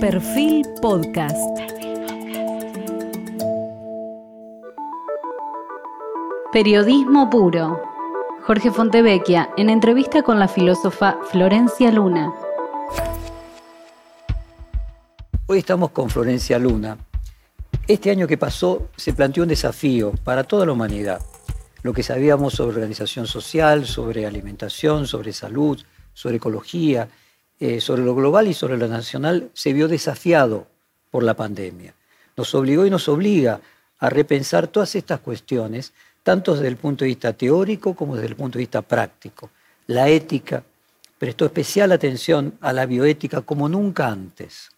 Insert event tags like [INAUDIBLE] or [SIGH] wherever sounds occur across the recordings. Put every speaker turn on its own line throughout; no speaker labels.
Perfil Podcast. Periodismo puro. Jorge Fontevecchia en entrevista con la filósofa Florencia Luna.
Hoy estamos con Florencia Luna. Este año que pasó se planteó un desafío para toda la humanidad. Lo que sabíamos sobre organización social, sobre alimentación, sobre salud, sobre ecología, eh, sobre lo global y sobre lo nacional se vio desafiado por la pandemia. Nos obligó y nos obliga a repensar todas estas cuestiones, tanto desde el punto de vista teórico como desde el punto de vista práctico. La ética prestó especial atención a la bioética como nunca antes.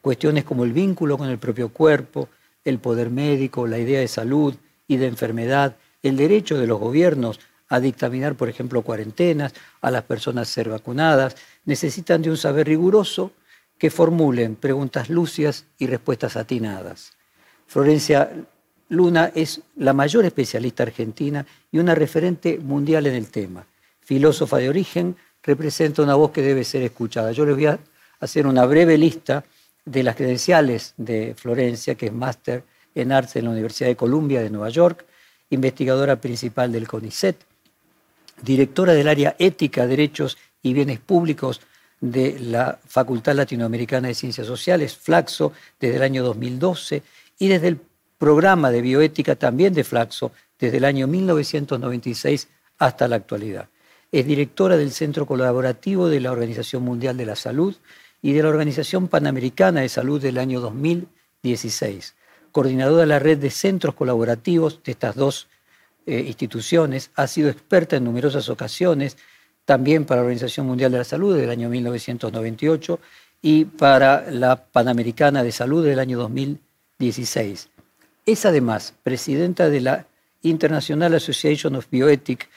Cuestiones como el vínculo con el propio cuerpo, el poder médico, la idea de salud y de enfermedad, el derecho de los gobiernos a dictaminar, por ejemplo, cuarentenas, a las personas ser vacunadas, necesitan de un saber riguroso que formulen preguntas lúcidas y respuestas atinadas. Florencia Luna es la mayor especialista argentina y una referente mundial en el tema. Filósofa de origen, representa una voz que debe ser escuchada. Yo les voy a hacer una breve lista de las credenciales de Florencia, que es máster en artes en la Universidad de Columbia de Nueva York, investigadora principal del CONICET, directora del área Ética, Derechos y Bienes Públicos de la Facultad Latinoamericana de Ciencias Sociales, Flaxo, desde el año 2012, y desde el programa de bioética también de Flaxo, desde el año 1996 hasta la actualidad. Es directora del Centro Colaborativo de la Organización Mundial de la Salud y de la Organización Panamericana de Salud del año 2016. Coordinadora de la red de centros colaborativos de estas dos eh, instituciones, ha sido experta en numerosas ocasiones, también para la Organización Mundial de la Salud del año 1998 y para la Panamericana de Salud del año 2016. Es además presidenta de la International Association of Bioethics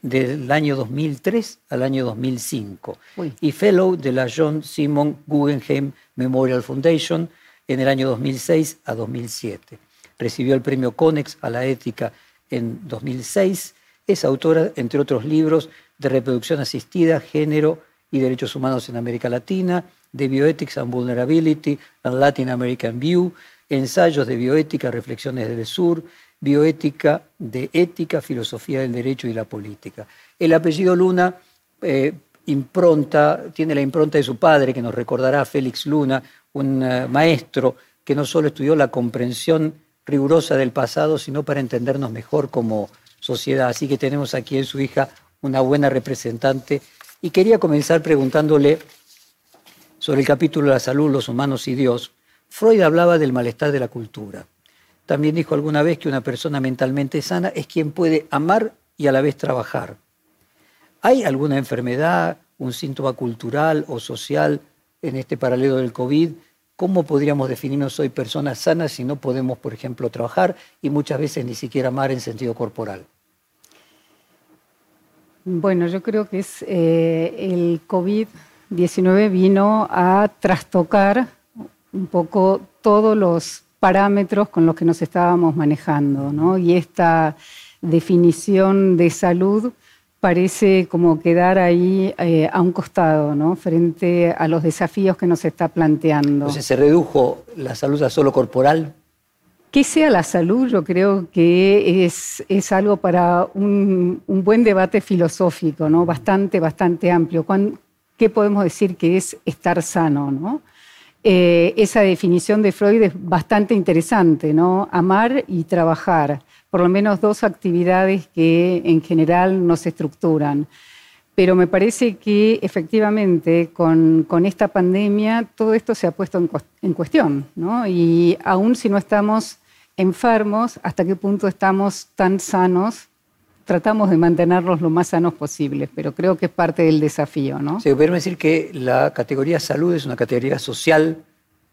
del año 2003 al año 2005 y fellow de la John Simon Guggenheim Memorial Foundation en el año 2006 a 2007. Recibió el premio CONEX a la ética en 2006. Es autora, entre otros libros, de reproducción asistida, género y derechos humanos en América Latina, de Bioethics and Vulnerability and Latin American View, ensayos de bioética, reflexiones del sur, bioética de ética, filosofía del derecho y la política. El apellido Luna eh, impronta, tiene la impronta de su padre, que nos recordará Félix Luna, un eh, maestro que no solo estudió la comprensión rigurosa del pasado, sino para entendernos mejor como sociedad. Así que tenemos aquí en su hija una buena representante. Y quería comenzar preguntándole sobre el capítulo de la salud, los humanos y Dios. Freud hablaba del malestar de la cultura. También dijo alguna vez que una persona mentalmente sana es quien puede amar y a la vez trabajar. ¿Hay alguna enfermedad, un síntoma cultural o social en este paralelo del COVID ¿Cómo podríamos definirnos hoy personas sanas si no podemos, por ejemplo, trabajar y muchas veces ni siquiera amar en sentido corporal?
Bueno, yo creo que es eh, el COVID-19 vino a trastocar un poco todos los parámetros con los que nos estábamos manejando, ¿no? Y esta definición de salud parece como quedar ahí eh, a un costado, ¿no? Frente a los desafíos que nos está planteando.
Entonces, ¿se redujo la salud a solo corporal?
Que sea la salud, yo creo que es, es algo para un, buen debate filosófico, ¿no? Bastante, bastante amplio. ¿Qué podemos decir que es estar sano, no? Eh, esa definición de Freud es bastante interesante, ¿no? Amar y trabajar por lo menos dos actividades que en general no se estructuran. Pero me parece que efectivamente con, esta pandemia todo esto se ha puesto en, cuestión, ¿no? Y aún si no estamos enfermos, ¿hasta qué punto estamos tan sanos? Tratamos de mantenerlos lo más sanos posible, pero creo que es parte del desafío, ¿no?
Sí, podemos decir que la categoría salud es una categoría social,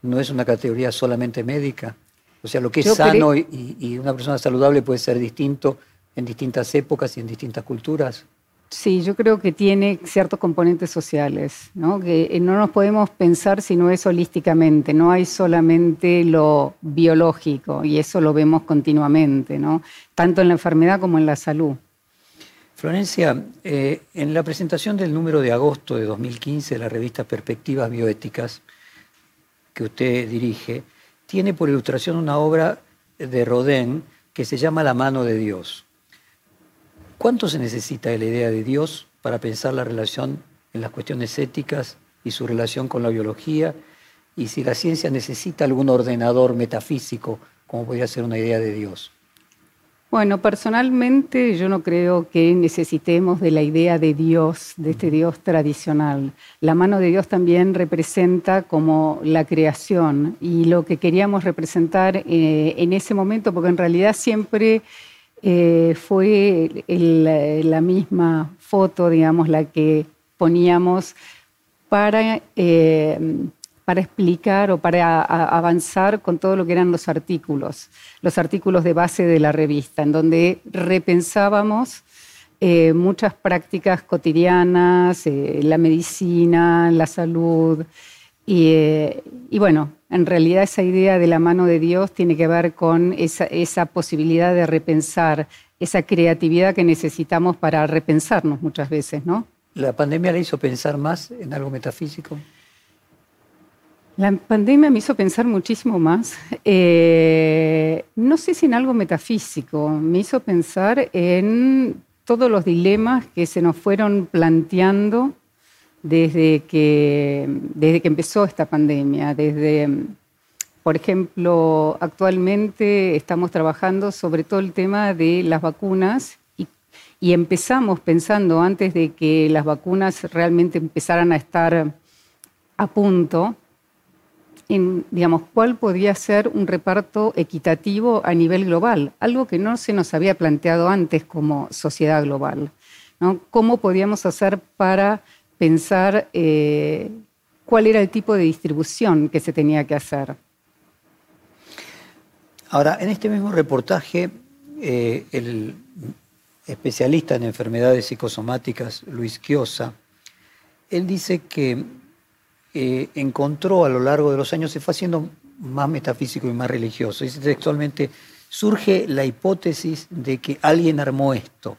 no es una categoría solamente médica. O sea, lo que es sano y, una persona saludable puede ser distinto en distintas épocas y en distintas culturas.
Sí, yo creo que tiene ciertos componentes sociales, ¿no? que eh, no nos podemos pensar si no es holísticamente, no hay solamente lo biológico y eso lo vemos continuamente, ¿no? tanto en la enfermedad como en la salud.
Florencia, eh, en la presentación del número de agosto de 2015 de la revista Perspectivas Bioéticas, que usted dirige, tiene por ilustración una obra de Rodin que se llama La mano de Dios. ¿Cuánto se necesita de la idea de Dios para pensar la relación en las cuestiones éticas y su relación con la biología? Y si la ciencia necesita algún ordenador metafísico, como podría ser una idea de Dios.
Bueno, personalmente yo no creo que necesitemos de la idea de Dios, de este Dios tradicional. La mano de Dios también representa como la creación y lo que queríamos representar eh, en ese momento, porque en realidad siempre eh, fue la misma foto, digamos, la que poníamos para eh, para explicar o para avanzar con todo lo que eran los artículos, los artículos de base de la revista, en donde repensábamos eh, muchas prácticas cotidianas, la medicina, la salud. Y, bueno, en realidad esa idea de la mano de Dios tiene que ver con esa, esa posibilidad de repensar, esa creatividad que necesitamos para repensarnos muchas veces, ¿no?
¿La pandemia le hizo pensar más en algo metafísico?
La pandemia me hizo pensar muchísimo más. Eh, no sé si en algo metafísico, me hizo pensar en todos los dilemas que se nos fueron planteando desde que, desde que empezó esta pandemia. Desde, por ejemplo, actualmente estamos trabajando sobre todo el tema de las vacunas y, empezamos pensando antes de que las vacunas realmente empezaran a estar a punto en, digamos, cuál podría ser un reparto equitativo a nivel global, algo que no se nos había planteado antes como sociedad global. ¿no? ¿Cómo podíamos hacer para pensar eh, cuál era el tipo de distribución que se tenía que hacer?
Ahora, en este mismo reportaje, eh, el especialista en enfermedades psicosomáticas, Luis Quiosa, él dice que eh, encontró a lo largo de los años, se fue haciendo más metafísico y más religioso. Dice textualmente, surge la hipótesis de que alguien armó esto.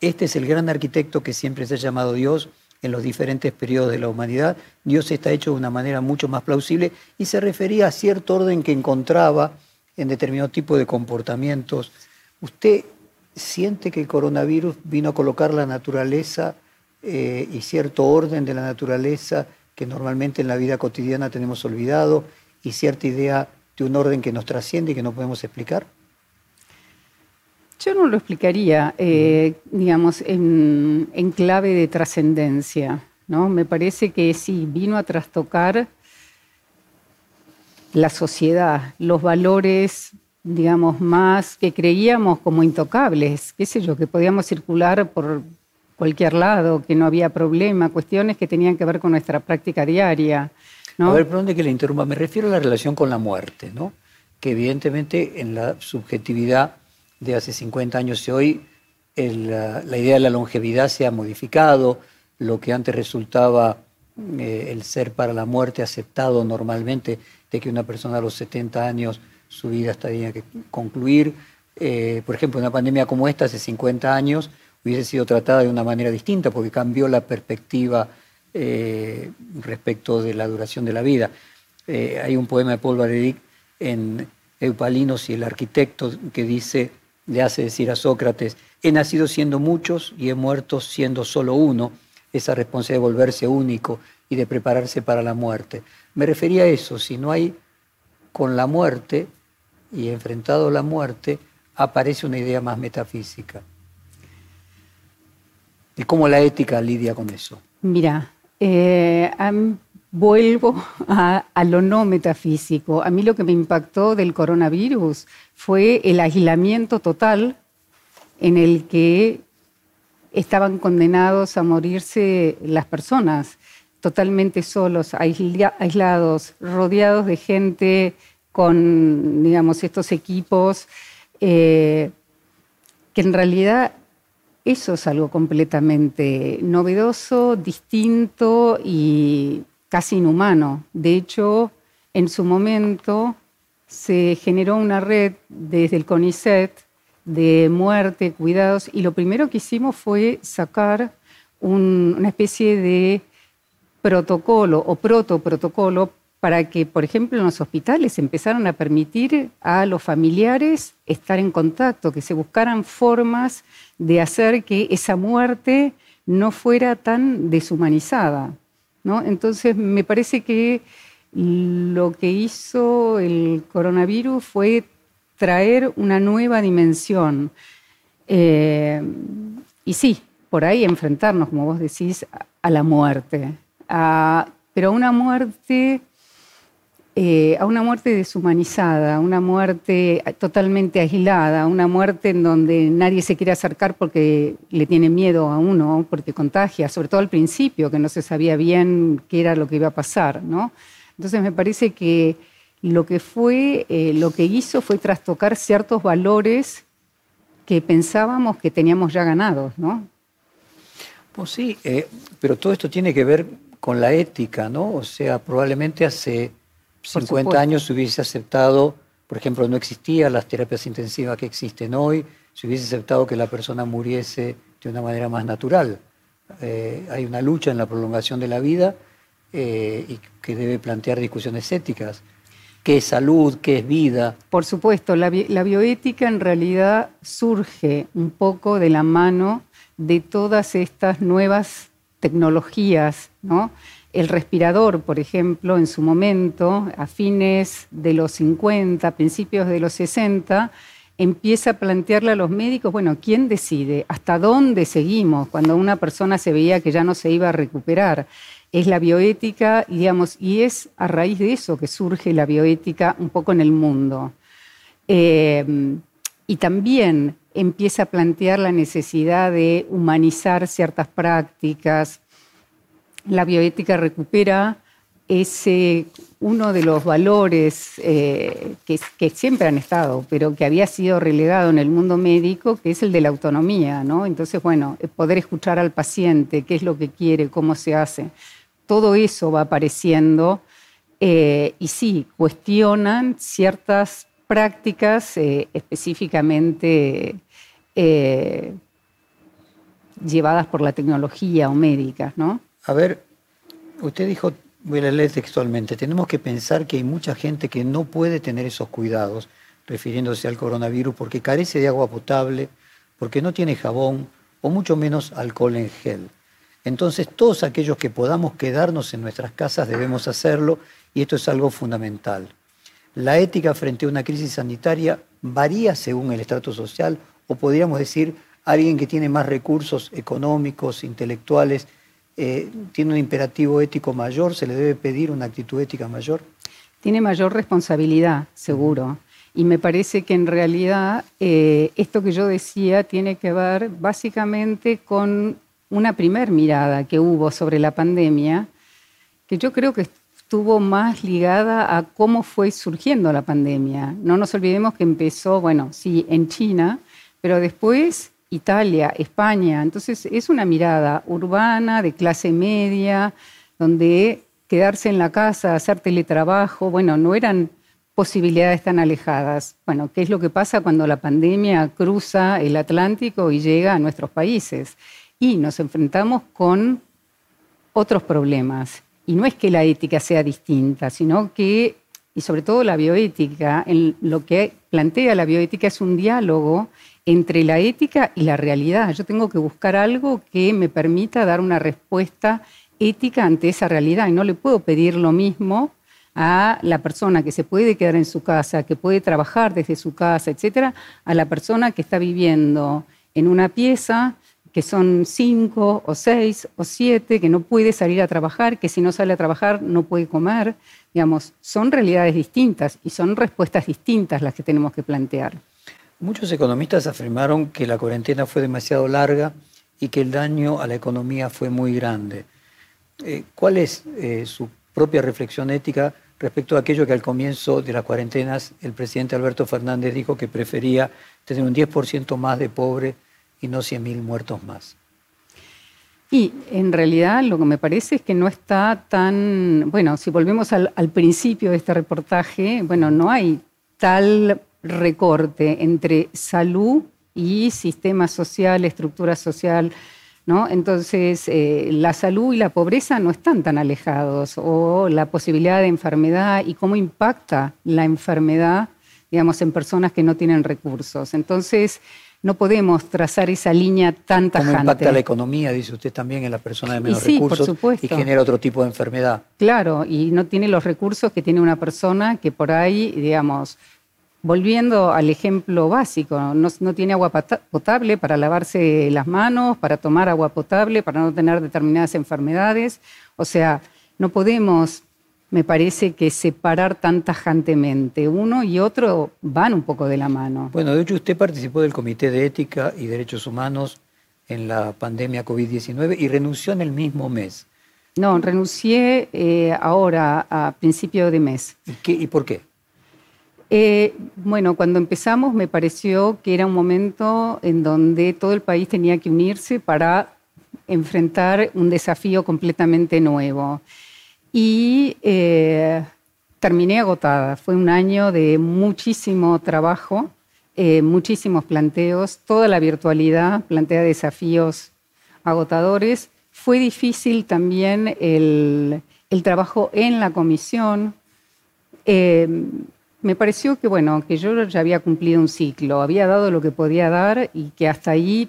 Este es el gran arquitecto que siempre se ha llamado Dios en los diferentes periodos de la humanidad. Dios está hecho de una manera mucho más plausible y se refería a cierto orden que encontraba en determinado tipo de comportamientos. ¿Usted siente que el coronavirus vino a colocar la naturaleza eh, y cierto orden de la naturaleza que normalmente en la vida cotidiana tenemos olvidado y cierta idea de un orden que nos trasciende y que no podemos explicar?
Yo no lo explicaría, eh, digamos, en, clave de trascendencia. ¿no? Me parece que sí, vino a trastocar la sociedad, los valores, digamos, más que creíamos como intocables, qué sé yo, que podíamos circular por, cualquier lado, que no había problema, cuestiones que tenían que ver con nuestra práctica diaria.
A ver, perdón que le interrumpa, me refiero a la relación con la muerte, ¿no? que evidentemente en la subjetividad de hace 50 años y hoy la, idea de la longevidad se ha modificado, lo que antes resultaba eh, el ser para la muerte aceptado normalmente, de que una persona a los 70 años su vida tenía que concluir. Eh, por ejemplo, una pandemia como esta, hace 50 años, hubiese sido tratada de una manera distinta porque cambió la perspectiva eh, respecto de la duración de la vida. Hay un poema de Paul Valéry en Eupalinos y el arquitecto que dice, le hace decir a Sócrates, he nacido siendo muchos y he muerto siendo solo uno, esa responsabilidad de volverse único y de prepararse para la muerte. Me refería a eso, si no hay con la muerte y enfrentado a la muerte, aparece una idea más metafísica. ¿Y cómo la ética lidia con eso?
Mira, eh, vuelvo [LAUGHS] a, lo no metafísico. A mí lo que me impactó del coronavirus fue el aislamiento total en el que estaban condenados a morirse las personas, totalmente solos, aislados, rodeados de gente con, digamos, estos equipos eh, que en realidad eso es algo completamente novedoso, distinto y casi inhumano. De hecho, en su momento se generó una red desde el CONICET de muerte, cuidados, y lo primero que hicimos fue sacar una especie de protocolo o protoprotocolo para que, por ejemplo, en los hospitales empezaran a permitir a los familiares estar en contacto, que se buscaran formas de hacer que esa muerte no fuera tan deshumanizada. ¿No? Entonces, me parece que lo que hizo el coronavirus fue traer una nueva dimensión. Eh, y sí, por ahí enfrentarnos, como vos decís, a la muerte, pero a una muerte eh, a una muerte deshumanizada, a una muerte totalmente aislada, a una muerte en donde nadie se quiere acercar porque le tiene miedo a uno, porque contagia, sobre todo al principio, que no se sabía bien qué era lo que iba a pasar, ¿no? Entonces me parece que lo que fue, eh, lo que hizo fue trastocar ciertos valores que pensábamos que teníamos ya ganados, ¿no?
Pues sí, eh, pero todo esto tiene que ver con la ética, ¿no? O sea, probablemente hace 50 años se hubiese aceptado, por ejemplo, no existían las terapias intensivas que existen hoy, se hubiese aceptado que la persona muriese de una manera más natural. Eh, hay una lucha en la prolongación de la vida eh, y que debe plantear discusiones éticas. ¿Qué es salud? ¿Qué es vida?
Por supuesto, la, la bioética en realidad surge un poco de la mano de todas estas nuevas tecnologías, ¿no? El respirador, por ejemplo, en su momento, a fines de los 50, principios de los 60, empieza a plantearle a los médicos, bueno, ¿quién decide? ¿Hasta dónde seguimos cuando una persona se veía que ya no se iba a recuperar? Es la bioética, digamos, y es a raíz de eso que surge la bioética un poco en el mundo. Eh, y también empieza a plantear la necesidad de humanizar ciertas prácticas, la bioética recupera ese uno de los valores eh, que, siempre han estado, pero que había sido relegado en el mundo médico, que es el de la autonomía, ¿no? Entonces, bueno, poder escuchar al paciente, qué es lo que quiere, cómo se hace, todo eso va apareciendo eh, y sí, cuestionan ciertas prácticas eh, específicamente llevadas por la tecnología o médicas, ¿no?
A ver, usted dijo, voy a leer textualmente, tenemos que pensar que hay mucha gente que no puede tener esos cuidados, refiriéndose al coronavirus, porque carece de agua potable, porque no tiene jabón o mucho menos alcohol en gel. Entonces, todos aquellos que podamos quedarnos en nuestras casas debemos hacerlo y esto es algo fundamental. La ética frente a una crisis sanitaria varía según el estrato social o podríamos decir alguien que tiene más recursos económicos, intelectuales eh, tiene un imperativo ético mayor, se le debe pedir una actitud ética mayor.
Tiene mayor responsabilidad, seguro. Y me parece que en realidad eh, esto que yo decía tiene que ver básicamente con una primer mirada que hubo sobre la pandemia, que yo creo que estuvo más ligada a cómo fue surgiendo la pandemia. No nos olvidemos que empezó, bueno, sí, en China, pero después Italia, España. Entonces es una mirada urbana, de clase media, donde quedarse en la casa, hacer teletrabajo, bueno, no eran posibilidades tan alejadas. Bueno, ¿qué es lo que pasa cuando la pandemia cruza el Atlántico y llega a nuestros países? Y nos enfrentamos con otros problemas. Y no es que la ética sea distinta, sino que, y sobre todo la bioética, en lo que plantea la bioética es un diálogo entre la ética y la realidad. Yo tengo que buscar algo que me permita dar una respuesta ética ante esa realidad y no le puedo pedir lo mismo a la persona que se puede quedar en su casa, que puede trabajar desde su casa, etcétera, a la persona que está viviendo en una pieza que son cinco o seis o siete, que no puede salir a trabajar, que si no sale a trabajar no puede comer. Digamos, son realidades distintas y son respuestas distintas las que tenemos que plantear.
Muchos economistas afirmaron que la cuarentena fue demasiado larga y que el daño a la economía fue muy grande. Eh, ¿Cuál es eh, su propia reflexión ética respecto a aquello que al comienzo de las cuarentenas el presidente Alberto Fernández dijo que prefería tener un 10% más de pobres y no 100.000 muertos más?
Y en realidad lo que me parece es que no está tan, bueno, si volvemos al principio de este reportaje, bueno, no hay tal recorte entre salud y sistema social, estructura social. ¿no? Entonces, eh, la salud y la pobreza no están tan alejados, o la posibilidad de enfermedad y cómo impacta la enfermedad, digamos, en personas que no tienen recursos. Entonces, no podemos trazar esa línea tan tajante.
¿Cómo impacta la economía, dice usted también, en la persona de menos recursos y genera otro tipo de enfermedad?
Claro, y no tiene los recursos que tiene una persona que por ahí, digamos, volviendo al ejemplo básico, no, tiene agua potable para lavarse las manos, para tomar agua potable, para no tener determinadas enfermedades. O sea, no podemos, me parece que separar tan tajantemente. Uno y otro van un poco de la mano.
Bueno, de hecho usted participó del Comité de Ética y Derechos Humanos en la pandemia COVID-19 y renunció en el mismo mes.
No, renuncié eh, ahora, a principio de mes.
¿Y por qué?
Eh, bueno, cuando empezamos me pareció que era un momento en donde todo el país tenía que unirse para enfrentar un desafío completamente nuevo. Y eh, terminé agotada. Fue un año de muchísimo trabajo, eh, muchísimos planteos, toda la virtualidad plantea desafíos agotadores. Fue difícil también el, trabajo en la comisión me pareció que, bueno, que yo ya había cumplido un ciclo, había dado lo que podía dar y que hasta ahí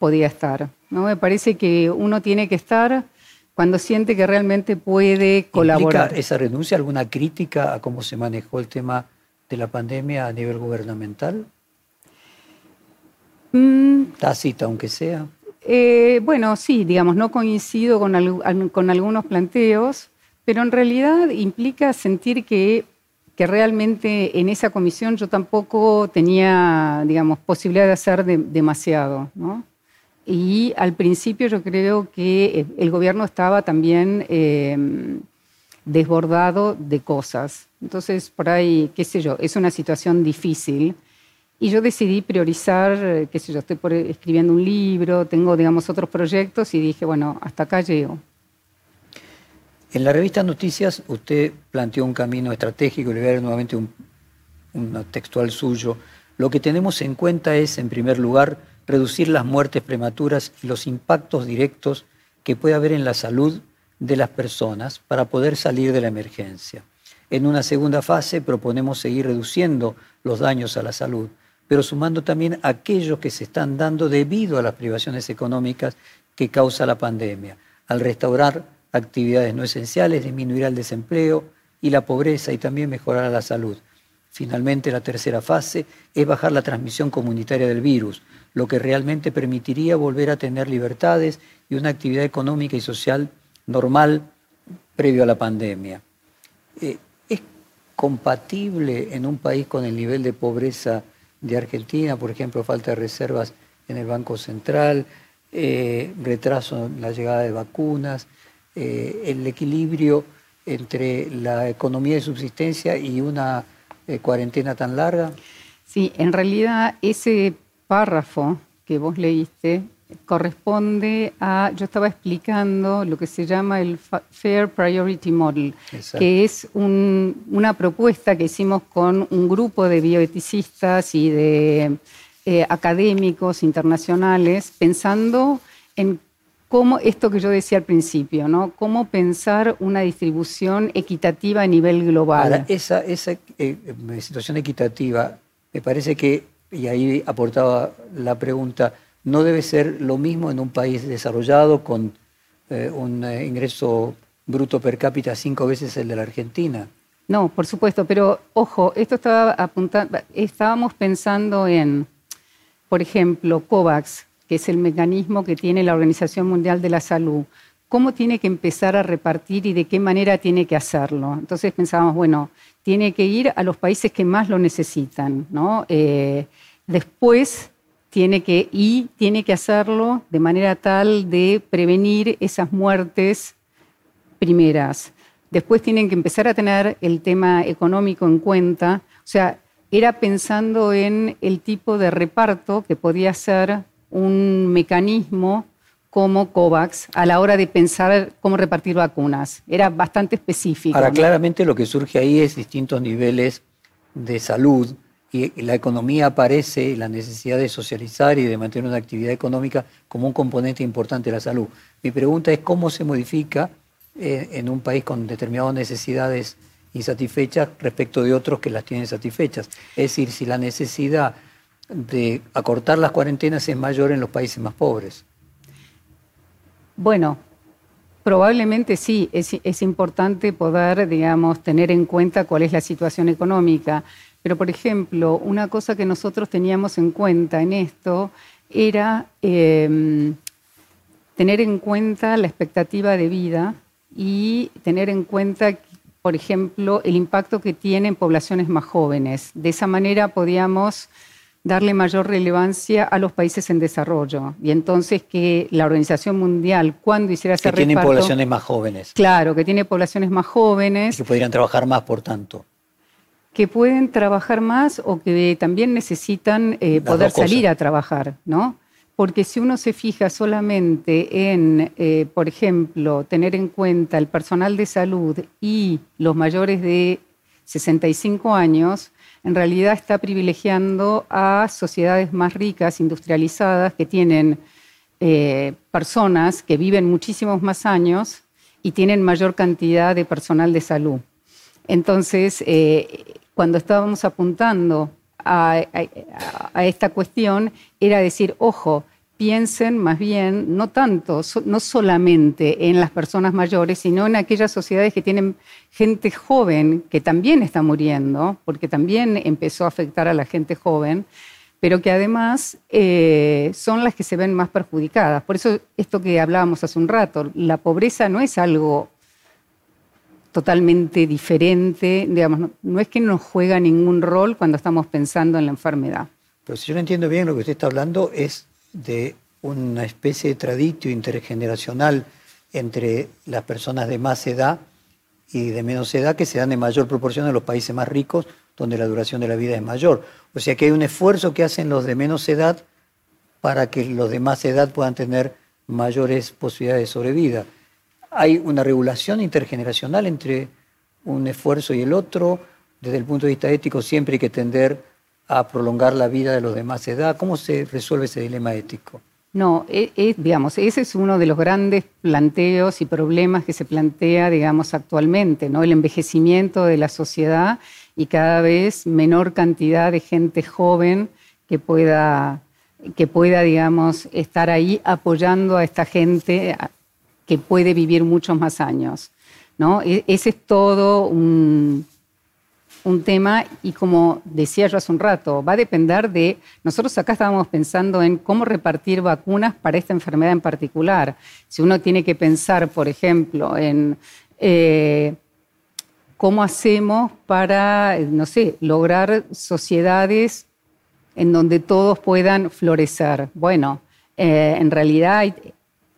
podía estar. ¿no? Me parece que uno tiene que estar cuando siente que realmente puede colaborar.
¿Implica esa renuncia alguna crítica a cómo se manejó el tema de la pandemia a nivel gubernamental? Mm. Tácita, aunque sea.
Eh, bueno, sí, digamos, no coincido con, con algunos planteos, pero en realidad implica sentir que que realmente en esa comisión yo tampoco tenía, digamos, posibilidad de hacer demasiado, Y al principio yo creo que el gobierno estaba también em, desbordado de cosas. Entonces, por ahí, qué sé yo, es una situación difícil. Y yo decidí priorizar, qué sé yo, estoy escribiendo un libro, tengo, digamos, otros proyectos y dije, bueno, hasta acá llego.
En la revista Noticias usted planteó un camino estratégico, le voy a dar nuevamente un, textual suyo. Lo que tenemos en cuenta es, en primer lugar, reducir las muertes prematuras y los impactos directos que puede haber en la salud de las personas para poder salir de la emergencia. En una segunda fase proponemos seguir reduciendo los daños a la salud, pero sumando también aquellos que se están dando debido a las privaciones económicas que causa la pandemia, al restaurar actividades no esenciales, disminuirá el desempleo y la pobreza y también mejorará la salud. Finalmente, la tercera fase es bajar la transmisión comunitaria del virus, lo que realmente permitiría volver a tener libertades y una actividad económica y social normal previo a la pandemia. Eh, ¿Es compatible en un país con el nivel de pobreza de Argentina, por ejemplo, falta de reservas en el Banco Central, eh, retraso en la llegada de vacunas, eh, el equilibrio entre la economía de subsistencia y una eh, cuarentena tan larga?
Sí, en realidad ese párrafo que vos leíste corresponde a, yo estaba explicando lo que se llama el Fair Priority Model, que es una propuesta que hicimos con un grupo de bioeticistas y de eh, académicos internacionales pensando en cómo esto que yo decía al principio, ¿no? Cómo pensar una distribución equitativa a nivel global.
esa, esa eh, situación equitativa, me parece que, y ahí aportaba la pregunta, no debe ser lo mismo en un país desarrollado con eh, un eh, ingreso bruto per cápita cinco veces el de la Argentina.
No, por supuesto, pero ojo, esto estaba apuntando, estábamos pensando en, por ejemplo, COVAX, que es el mecanismo que tiene la Organización Mundial de la Salud, cómo tiene que empezar a repartir y de qué manera tiene que hacerlo. Entonces pensábamos, bueno, tiene que ir a los países que más lo necesitan, ¿no? Eh, después tiene que y tiene que hacerlo de manera tal de prevenir esas muertes primeras. Después tienen que empezar a tener el tema económico en cuenta. O sea, era pensando en el tipo de reparto que podía ser un mecanismo como COVAX a la hora de pensar cómo repartir vacunas. Era bastante específico.
Ahora, claramente lo que surge ahí es distintos niveles de salud y la economía aparece la necesidad de socializar y de mantener una actividad económica como un componente importante de la salud. Mi pregunta es cómo se modifica eh, en un país con determinadas necesidades insatisfechas respecto de otros que las tienen satisfechas. Es decir, si la necesidad de acortar las cuarentenas es mayor en los países más pobres.
Bueno, probablemente sí, es, es importante poder, digamos, tener en cuenta cuál es la situación económica pero, por ejemplo, una cosa que nosotros teníamos en cuenta en esto era em, tener en cuenta la expectativa de vida y tener en cuenta, por ejemplo, el impacto que tiene en poblaciones más jóvenes. De esa manera podíamos darle mayor relevancia a los países en desarrollo. Y entonces que la Organización Mundial, cuando hiciera ese
que tienen poblaciones más jóvenes.
Claro, que tiene poblaciones más jóvenes.
Y que podrían trabajar más, por tanto
que pueden trabajar más o que también necesitan eh, poder salir a trabajar, ¿no? Porque si uno se fija solamente en, eh, por ejemplo, tener en cuenta el personal de salud y los mayores de 65 años, en realidad está privilegiando a sociedades más ricas, industrializadas, que tienen eh, personas que viven muchísimos más años y tienen mayor cantidad de personal de salud. Entonces, cuando estábamos apuntando a, esta cuestión era decir, ojo, piensen más bien, no tanto, no solamente en las personas mayores, sino en aquellas sociedades que tienen gente joven que también está muriendo, porque también empezó a afectar a la gente joven, pero que además eh, son las que se ven más perjudicadas. Por eso esto que hablábamos hace un rato, la pobreza no es algo totalmente diferente, digamos, no, es que no juega ningún rol cuando estamos pensando en la enfermedad.
Pero si yo no entiendo bien, lo que usted está hablando es de una especie de traditio intergeneracional entre las personas de más edad y de menos edad que se dan en mayor proporción en los países más ricos, donde la duración de la vida es mayor. O sea que hay un esfuerzo que hacen los de menos edad para que los de más edad puedan tener mayores posibilidades de sobrevida hay una regulación intergeneracional entre un esfuerzo y el otro. Desde el punto de vista ético siempre hay que tender a prolongar la vida de los de más edad. ¿Cómo se resuelve ese dilema ético?
No, e, e, digamos, ese es uno de los grandes planteos y problemas que se plantea, digamos, actualmente, ¿no? El envejecimiento de la sociedad y cada vez menor cantidad de gente joven que pueda, que pueda digamos, estar ahí apoyando a esta gente que puede vivir muchos más años. ¿no? E, ese es todo un, tema y como decía yo hace un rato, va a depender de, nosotros acá estábamos pensando en cómo repartir vacunas para esta enfermedad en particular. Si uno tiene que pensar, por ejemplo, en eh, cómo hacemos para, no sé, lograr sociedades en donde todos puedan florecer. Bueno, eh, en realidad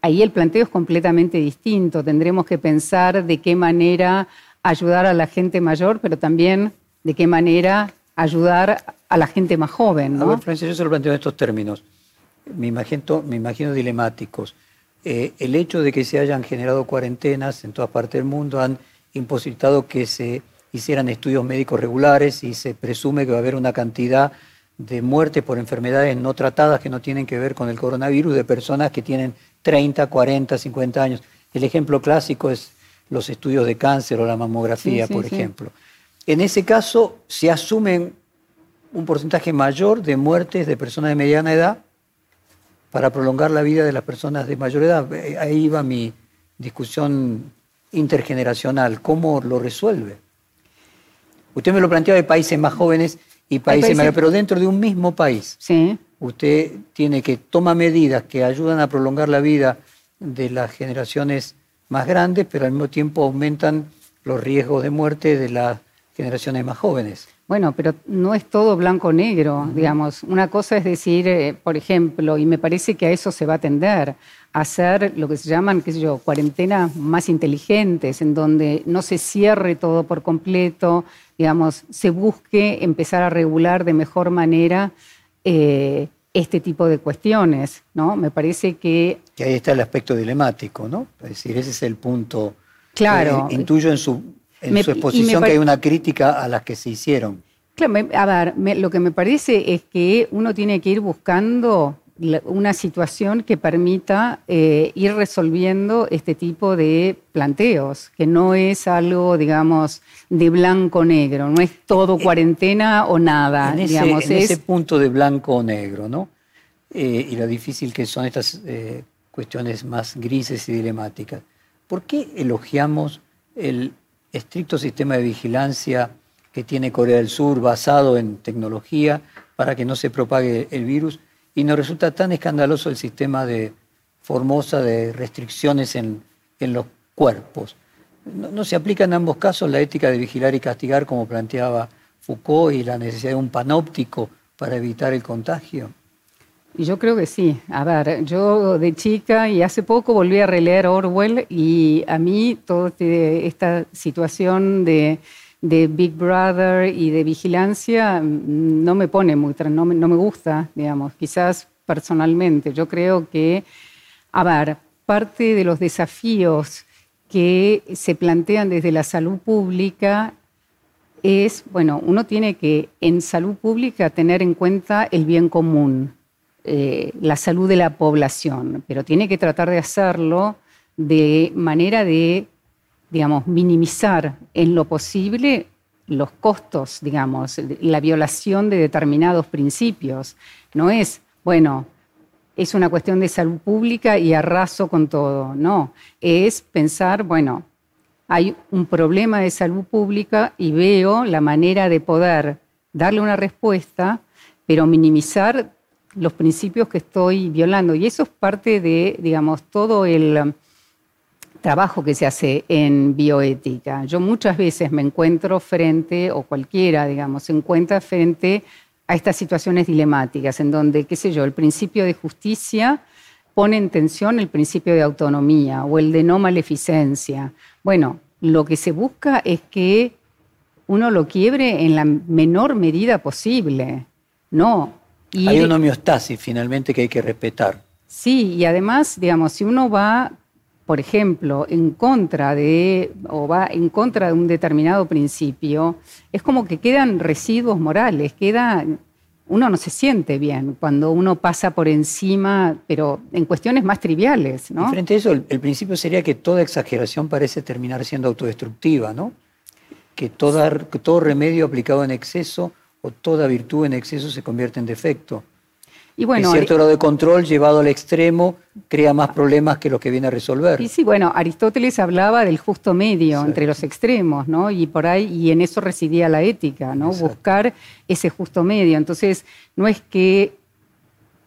ahí el planteo es completamente distinto. Tendremos que pensar de qué manera ayudar a la gente mayor, pero también de qué manera ayudar a la gente más joven. ¿no?
A ver, yo se lo planteo en estos términos. Me imagino, me imagino dilemáticos. Eh, el hecho de que se hayan generado cuarentenas en todas partes del mundo han imposibilitado que se hicieran estudios médicos regulares y se presume que va a haber una cantidad de muertes por enfermedades no tratadas que no tienen que ver con el coronavirus de personas que tienen 30, 40, 50 años. El ejemplo clásico es los estudios de cáncer o la mamografía, por ejemplo. En ese caso, se asumen un porcentaje mayor de muertes de personas de mediana edad para prolongar la vida de las personas de mayor edad. Eh, ahí va mi discusión intergeneracional. ¿Cómo lo resuelve? Usted me lo planteaba de países más jóvenes y países, mayores, pero dentro de un mismo país.
Sí
usted tiene que tomar medidas que ayudan a prolongar la vida de las generaciones más grandes, pero al mismo tiempo aumentan los riesgos de muerte de las generaciones más jóvenes.
Bueno, pero no es todo blanco-negro, digamos. Una cosa es decir, eh, por ejemplo, y me parece que a eso se va a tender, hacer lo que se llaman, qué sé yo, cuarentenas más inteligentes, en donde no se cierre todo por completo, digamos, se busque empezar a regular de mejor manera eh, este tipo de cuestiones, ¿no? Me parece que...
Que ahí está el aspecto dilemático, ¿no? Es decir, ese es el punto.
Claro.
intuyo en su, en su exposición que hay una crítica a las que se hicieron.
a ver, lo que me parece es que uno tiene que ir buscando una situación que permita eh, ir resolviendo este tipo de planteos, que no es algo, digamos, de blanco-negro, no es todo eh, cuarentena o nada.
En, ese, punto de blanco o negro, ¿no? Eh, y lo difícil que son estas cuestiones más grises y dilemáticas. ¿Por qué elogiamos el estricto sistema de vigilancia que tiene Corea del Sur basado en tecnología para que no se propague el virus? y nos resulta tan escandaloso el sistema de Formosa de restricciones en, los cuerpos. No, se aplica en ambos casos la ética de vigilar y castigar como planteaba Foucault y la necesidad de un panóptico para evitar el contagio?
Yo creo que sí. A ver, yo de chica y hace poco volví a releer Orwell y a mí toda este, esta situación de Big Brother y de vigilancia mm, no me pone muy, no me, no me gusta, digamos, quizás personalmente. Yo creo que, a ver, parte de los desafíos que se plantean desde la salud pública es, bueno, uno tiene que en salud pública tener en cuenta el bien común, eh, la salud de la población, pero tiene que tratar de hacerlo de manera de digamos, minimizar en lo posible los costos, digamos, la violación de determinados principios. No es, bueno, es una cuestión de salud pública y arraso con todo. No, es pensar, bueno, hay un problema de salud pública y veo la manera de poder darle una respuesta, pero minimizar los principios que estoy violando. Y eso es parte de, digamos, todo el trabajo que se hace en bioética. Yo muchas veces me encuentro frente, o cualquiera, digamos, se encuentra frente a estas situaciones dilemáticas, en donde, qué sé yo, el principio de justicia pone en tensión el principio de autonomía o el de no maleficencia. Bueno, lo que se busca es que uno lo quiebre en la menor medida posible, ¿no?
Hay una homeostasis finalmente que hay que respetar.
Sí, y además, digamos, si uno va por ejemplo, en contra de o va en contra de un determinado principio, es como que quedan residuos morales, queda uno no se siente bien cuando uno pasa por encima, pero en cuestiones más triviales, ¿no?
frente a eso, el, principio sería que toda exageración parece terminar siendo autodestructiva, ¿no? Que, que todo remedio aplicado en exceso o toda virtud en exceso se convierte en defecto. Y bueno, cierto grado de control llevado al extremo crea más problemas que lo que viene a resolver.
Y sí, bueno, Aristóteles hablaba del justo medio entre los extremos, ¿no? Y por ahí, y en eso residía la ética, ¿no? Buscar ese justo medio. Entonces, no es que,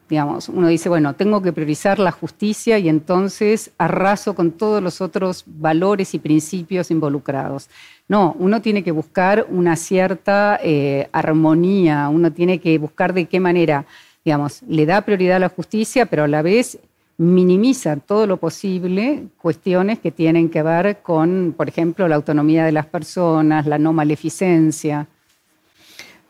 digamos, uno dice, bueno, tengo que priorizar la justicia y entonces arraso con todos los otros valores y principios involucrados. No, uno tiene que buscar una cierta eh, armonía, uno tiene que buscar de qué manera digamos, le da prioridad a la justicia, pero a la vez minimiza todo lo posible cuestiones que tienen que ver con, por ejemplo, la autonomía de las personas, la no maleficencia.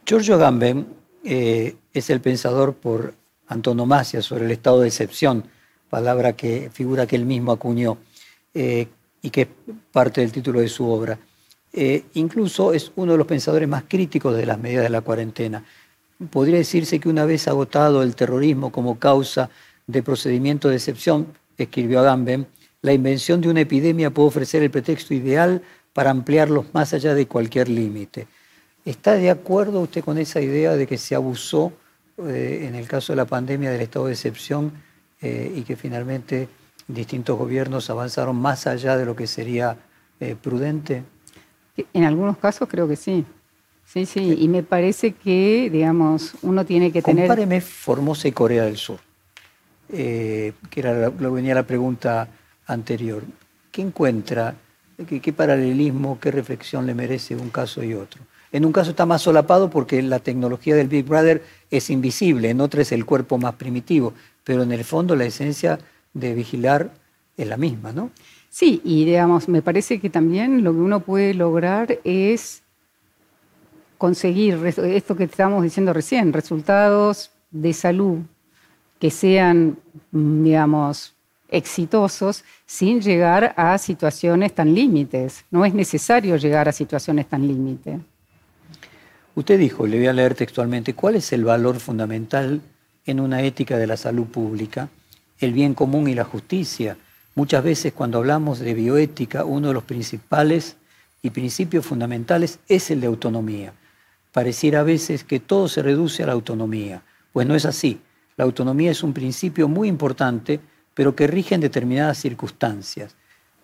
Giorgio Gamben eh, es el pensador por antonomasia sobre el estado de excepción, palabra que figura que él mismo acuñó eh, y que es parte del título de su obra. Eh, incluso es uno de los pensadores más críticos de las medidas de la cuarentena. Podría decirse que una vez agotado el terrorismo como causa de procedimiento de excepción, escribió Agamben, la invención de una epidemia puede ofrecer el pretexto ideal para ampliarlos más allá de cualquier límite. ¿Está de acuerdo usted con esa idea de que se abusó eh, en el caso de la pandemia del estado de excepción eh, y que finalmente distintos gobiernos avanzaron más allá de lo que sería eh, prudente?
En algunos casos creo que sí. Sí, sí, y me parece que, digamos, uno tiene que tener...
Compáreme Formosa y Corea del Sur, que era lo venía la pregunta anterior. ¿Qué encuentra? ¿Qué, paralelismo, qué reflexión le merece un caso y otro? En un caso está más solapado porque la tecnología del Big Brother es invisible, en otro es el cuerpo más primitivo, pero en el fondo la esencia de vigilar es la misma, ¿no?
Sí, y digamos, me parece que también lo que uno puede lograr es conseguir esto que estamos diciendo recién, resultados de salud que sean, digamos, exitosos sin llegar a situaciones tan límites. No es necesario llegar a situaciones tan límites.
Usted dijo, le voy a leer textualmente, ¿cuál es el valor fundamental en una ética de la salud pública? El bien común y la justicia. Muchas veces cuando hablamos de bioética, uno de los principales y principios fundamentales es el de autonomía. Pareciera a veces que todo se reduce a la autonomía. Pues no es así. La autonomía es un principio muy importante, pero que rige en determinadas circunstancias.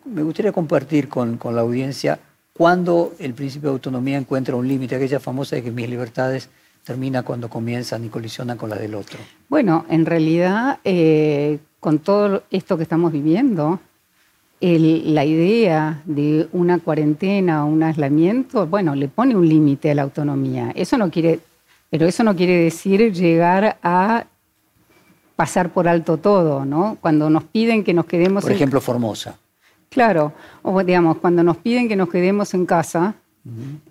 Me gustaría compartir con, con la audiencia cuando el principio de autonomía encuentra un límite, aquella famosa de que mis libertades termina cuando comienzan y colisionan con las del otro.
Bueno, en realidad, eh, con todo esto que estamos viviendo, la idea de una cuarentena o un aislamiento, bueno, le pone un límite a la autonomía. Eso no quiere, pero eso no quiere decir llegar a pasar por alto todo, ¿no? Cuando nos piden que nos quedemos...
Por ejemplo, Formosa.
Claro, o digamos, cuando nos piden que nos quedemos en casa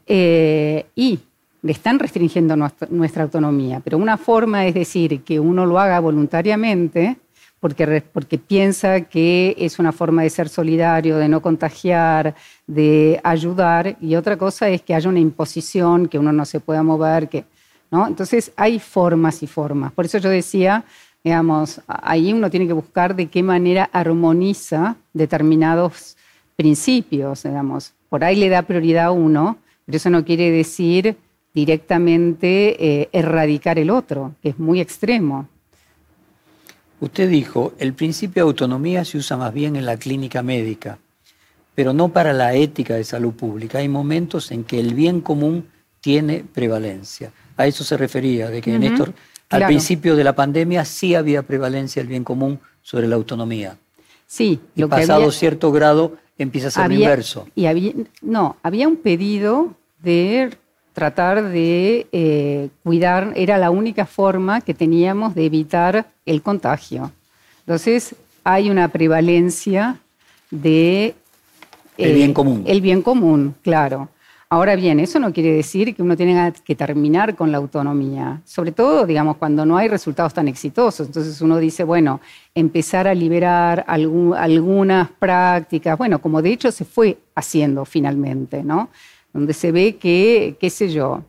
eh, y le están restringiendo nuestra, autonomía, pero una forma es decir que uno lo haga voluntariamente porque, porque piensa que es una forma de ser solidario, de no contagiar, de ayudar, y otra cosa es que haya una imposición, que uno no se pueda mover, que, ¿no? Entonces hay formas y formas. Por eso yo decía Digamos, ahí uno tiene que buscar de qué manera armoniza determinados principios, digamos. Por ahí le da prioridad a uno, pero eso no quiere decir directamente eh, erradicar el otro, que es muy extremo.
Usted dijo, el principio de autonomía se usa más bien en la clínica médica, pero no para la ética de salud pública. Hay momentos en que el bien común tiene prevalencia. A eso se refería, de que Néstor al principio de la pandemia sí había prevalencia del bien común sobre la autonomía.
Sí,
y pasado cierto grado empieza a ser inverso.
Y había, no, había un pedido de tratar de eh, cuidar, era la única forma que teníamos de evitar el contagio. Entonces, hay una prevalencia de...
el bien eh, común.
El bien común, claro. Ahora bien, eso no quiere decir que uno tenga que terminar con la autonomía, sobre todo, digamos, cuando no hay resultados tan exitosos. Entonces uno dice, bueno, empezar a liberar algunas prácticas, bueno, como de hecho se fue haciendo finalmente, ¿no? Donde se ve que, qué sé yo,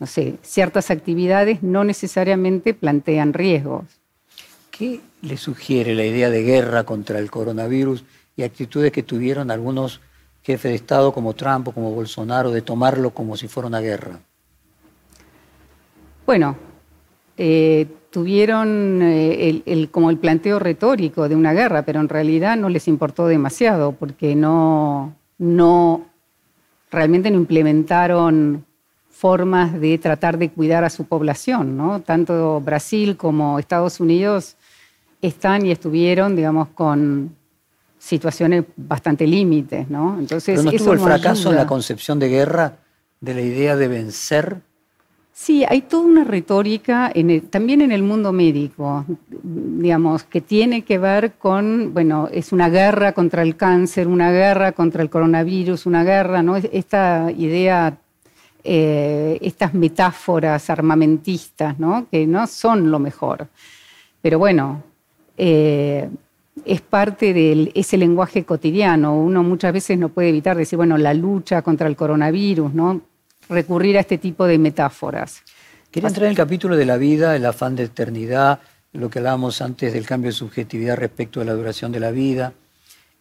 no sé, ciertas actividades no necesariamente plantean riesgos.
¿Qué le sugiere la idea de guerra contra el coronavirus y actitudes que tuvieron algunos jefe de Estado como Trump o como Bolsonaro de tomarlo como si fuera una guerra?
Bueno, eh, tuvieron eh, el, como el planteo retórico de una guerra, pero en realidad no les importó demasiado porque no, no realmente no implementaron formas de tratar de cuidar a su población, ¿no? Tanto Brasil como Estados Unidos están y estuvieron, digamos, con situaciones bastante límites, ¿no?
Entonces, ¿Pero no estuvo el fracaso en la concepción de guerra, de la idea de vencer?
Sí, hay toda una retórica también en el mundo médico, digamos, que tiene que ver con, bueno, es una guerra contra el cáncer, una guerra contra el coronavirus, una guerra, ¿no? Esta idea, eh, estas metáforas armamentistas, ¿no? Que no son lo mejor. Pero bueno, eh, es parte de ese lenguaje cotidiano. Uno muchas veces no puede evitar decir, bueno, la lucha contra el coronavirus, ¿no? Recurrir a este tipo de metáforas.
Quería entrar en el capítulo de la vida, el afán de eternidad, lo que hablábamos antes del cambio de subjetividad respecto de la duración de la vida.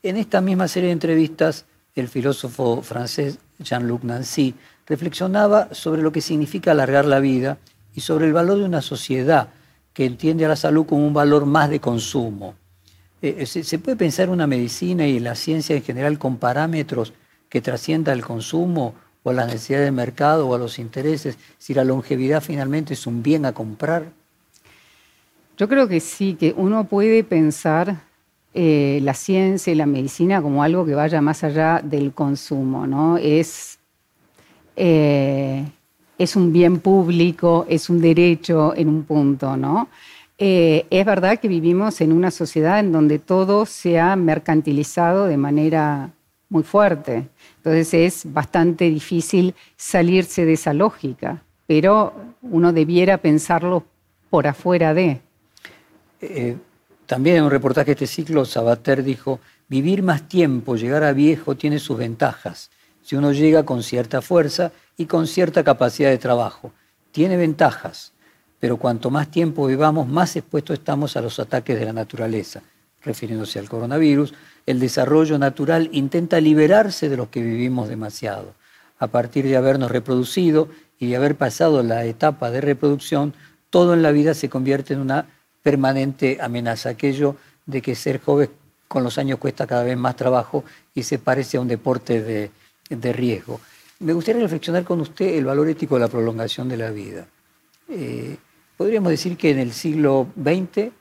En esta misma serie de entrevistas, el filósofo francés Jean-Luc Nancy reflexionaba sobre lo que significa alargar la vida y sobre el valor de una sociedad que entiende a la salud como un valor más de consumo eh, eh, ¿se, puede pensar una medicina y la ciencia en general con parámetros que trascienda el consumo o a las necesidades del mercado o a los intereses, si la longevidad finalmente es un bien a comprar?
Yo creo que sí, que uno puede pensar eh, la ciencia y la medicina como algo que vaya más allá del consumo, ¿no? Es, es un bien público, es un derecho en un punto, ¿no? Eh, es verdad que vivimos en una sociedad en donde todo se ha mercantilizado de manera muy fuerte. Entonces es bastante difícil salirse de esa lógica, pero uno debiera pensarlo por afuera de.
Eh, también en un reportaje de este ciclo, Sabater dijo, vivir más tiempo, llegar a viejo, tiene sus ventajas, si uno llega con cierta fuerza y con cierta capacidad de trabajo tiene ventajas, pero cuanto más tiempo vivamos, más expuestos estamos a los ataques de la naturaleza. Refiriéndose al coronavirus, el desarrollo natural intenta liberarse de los que vivimos demasiado. A partir de habernos reproducido y de haber pasado la etapa de reproducción, todo en la vida se convierte en una permanente amenaza. Aquello de que ser joven con los años cuesta cada vez más trabajo y se parece a un deporte de, riesgo. Me gustaría reflexionar con usted el valor ético de la prolongación de la vida. Eh, podríamos decir que en el siglo XX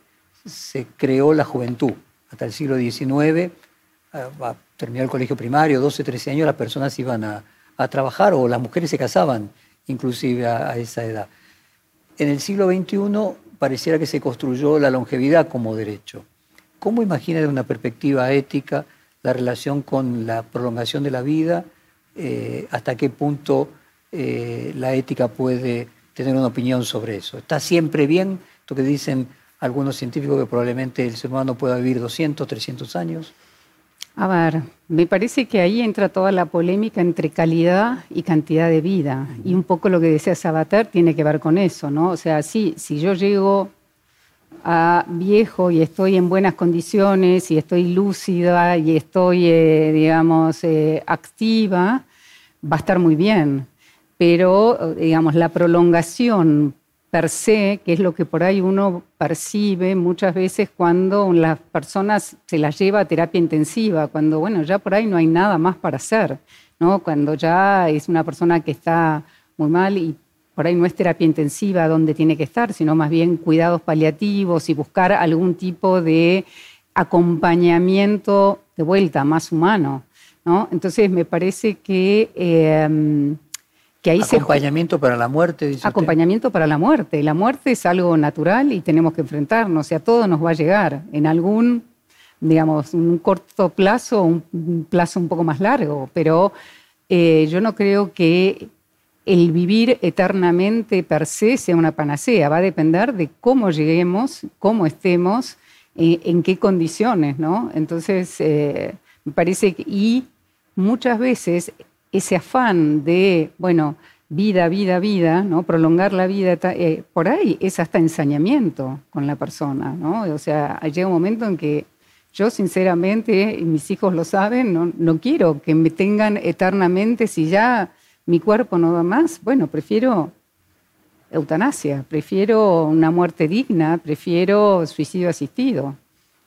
se creó la juventud. Hasta el siglo XIX, a terminar el colegio primario, 12, 13 años, las personas iban a, trabajar o las mujeres se casaban inclusive a, esa edad. En el siglo XXI pareciera que se construyó la longevidad como derecho. ¿Cómo imagina de una perspectiva ética la relación con la prolongación de la vida? Eh, ¿Hasta qué punto eh, la ética puede tener una opinión sobre eso? ¿Está siempre bien lo que dicen algunos científicos que probablemente el ser humano pueda vivir 200, 300 años?
A ver, me parece que ahí entra toda la polémica entre calidad y cantidad de vida. Y un poco lo que decía Sabater tiene que ver con eso, ¿no? O sea, sí, si yo llego a viejo y estoy en buenas condiciones y estoy lúcida y estoy, eh, digamos, eh, activa, va a estar muy bien. Pero, digamos, la prolongación per se, que es lo que por ahí uno percibe muchas veces cuando las personas se las lleva a terapia intensiva, cuando, bueno, ya por ahí no hay nada más para hacer, ¿no? Cuando ya es una persona que está muy mal y por ahí no es terapia intensiva donde tiene que estar, sino más bien cuidados paliativos y buscar algún tipo de acompañamiento de vuelta más humano, ¿no? Entonces me parece que... Eh,
acompañamiento para la muerte, dice
Acompañamiento para la muerte. La muerte es algo natural y tenemos que enfrentarnos. O sea, todo nos va a llegar en algún, digamos, un corto plazo un plazo un poco más largo. Pero eh, yo no creo que el vivir eternamente per se sea una panacea. Va a depender de cómo lleguemos, cómo estemos, eh, en qué condiciones, ¿no? Entonces, eh, me parece que... Y muchas veces ese afán de, bueno, vida, vida, vida, ¿no? prolongar la vida, eh, por ahí es hasta ensañamiento con la persona. ¿no? O sea, llega un momento en que yo sinceramente, y mis hijos lo saben, no, no quiero que me tengan eternamente si ya mi cuerpo no da más. Bueno, prefiero eutanasia, prefiero una muerte digna, prefiero suicidio asistido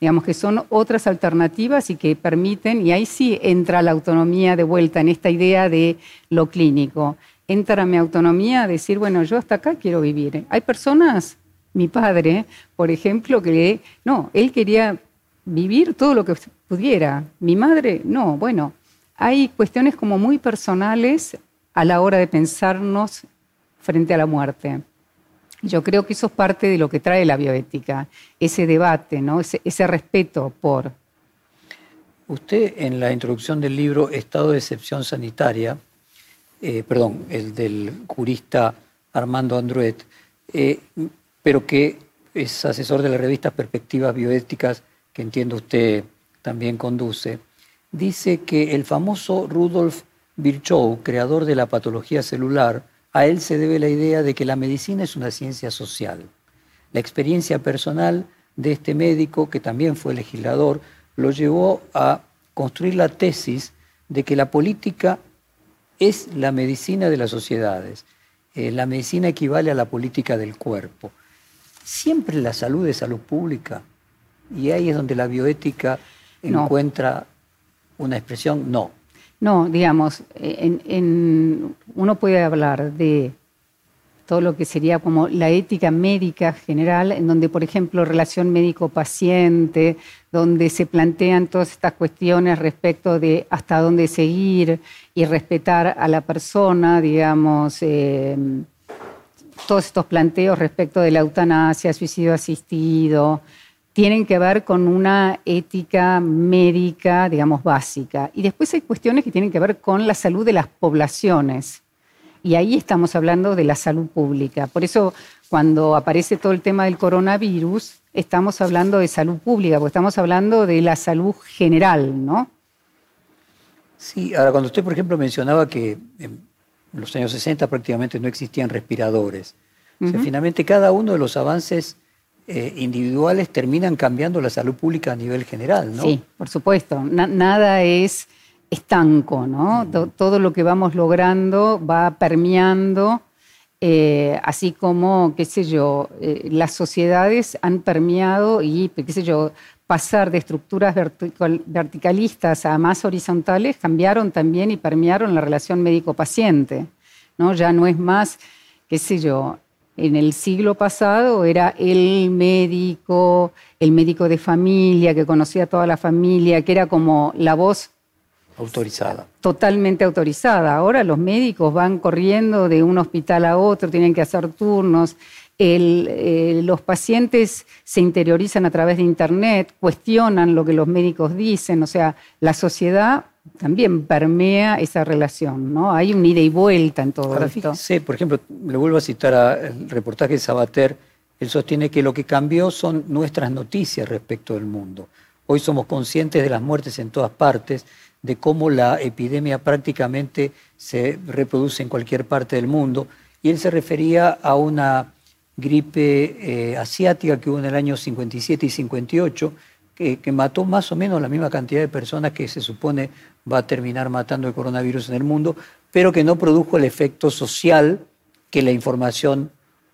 digamos que son otras alternativas y que permiten, y ahí sí entra la autonomía de vuelta en esta idea de lo clínico. Entra mi autonomía a decir, bueno, yo hasta acá quiero vivir. Hay personas, mi padre, por ejemplo, que no, él quería vivir todo lo que pudiera. Mi madre, no, bueno, hay cuestiones como muy personales a la hora de pensarnos frente a la muerte. Yo creo que eso es parte de lo que trae la bioética, ese debate, ¿no? ese, respeto por...
Usted en la introducción del libro Estado de excepción sanitaria, eh, perdón, el del jurista Armando Andruet, eh, pero que es asesor de la revista Perspectivas Bioéticas, que entiendo usted también conduce, dice que el famoso Rudolf Virchow, creador de la patología celular, a él se debe la idea de que la medicina es una ciencia social. La experiencia personal de este médico, que también fue legislador, lo llevó a construir la tesis de que la política es la medicina de las sociedades. Eh, la medicina equivale a la política del cuerpo. Siempre la salud es salud pública. Y ahí es donde la bioética encuentra una expresión no.
No, digamos, uno puede hablar de todo lo que sería como la ética médica general, en donde, por ejemplo, relación médico-paciente, donde se plantean todas estas cuestiones respecto de hasta dónde seguir y respetar a la persona, digamos, eh, todos estos planteos respecto de la eutanasia, suicidio asistido, tienen que ver con una ética médica, digamos, básica. Y después hay cuestiones que tienen que ver con la salud de las poblaciones. Y ahí estamos hablando de la salud pública. Por eso, cuando aparece todo el tema del coronavirus, estamos hablando de salud pública, porque estamos hablando de la salud general, ¿no?
Sí, ahora cuando usted, por ejemplo, mencionaba que en los años 60 prácticamente no existían respiradores. finalmente cada uno de los avances eh, individuales terminan cambiando la salud pública a nivel general, ¿no?
Sí, por supuesto. nada es estanco, ¿no? todo lo que vamos logrando va permeando, eh, así como, qué sé yo, eh, las sociedades han permeado y, qué sé yo, pasar de estructuras verticalistas a más horizontales cambiaron también y permearon la relación médico-paciente, ¿no? Ya no es más, qué sé yo, en el siglo pasado era el médico, el médico de familia que conocía a toda la familia, que era como la voz
Autorizada.
Totalmente autorizada. Ahora los médicos van corriendo de un hospital a otro, tienen que hacer turnos. Eh, los pacientes se interiorizan a través de Internet, cuestionan lo que los médicos dicen. O sea, la sociedad también permea esa relación, ¿no? Hay un ida y vuelta en todo
Ahora,
esto.
Sí, por ejemplo, le vuelvo a citar el reportaje de Sabater. Él sostiene que lo que cambió son nuestras noticias respecto del mundo. Hoy somos conscientes de las muertes en todas partes de cómo la epidemia prácticamente se reproduce en cualquier parte del mundo. Y él se refería a una gripe eh, asiática que hubo en el año 57 y 58, que, que, mató más o menos la misma cantidad de personas que se supone va a terminar matando el coronavirus en el mundo, pero que no produjo el efecto social que la información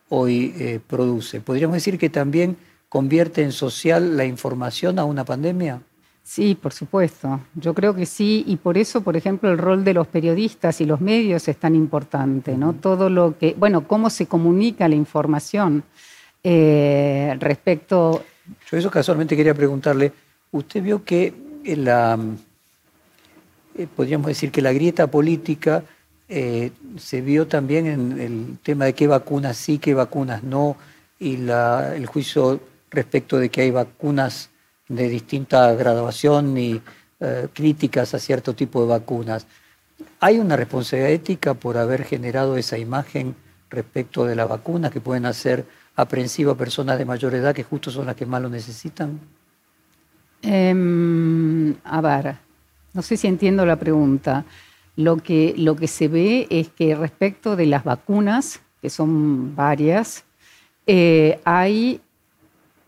hoy eh, produce. ¿Podríamos decir que también convierte en social la información a una pandemia?
Sí, por supuesto. Yo creo que sí, y por eso, por ejemplo, el rol de los periodistas y los medios es tan importante, ¿no? Todo lo que, bueno, cómo se comunica la información eh, respecto.
Yo eso casualmente quería preguntarle. Usted vio que la, eh, podríamos decir que la grieta política eh, se vio también en el tema de qué vacunas sí, qué vacunas no, y el juicio respecto de que hay vacunas de distinta graduación y eh, críticas a cierto tipo de vacunas. ¿Hay una responsabilidad ética por haber generado esa imagen respecto de las vacunas que pueden hacer aprensiva a personas de mayor edad que justo son las que más lo necesitan?
Ver, no sé si entiendo la pregunta. Lo que, lo que se ve es que respecto de las vacunas, que son varias, eh, hay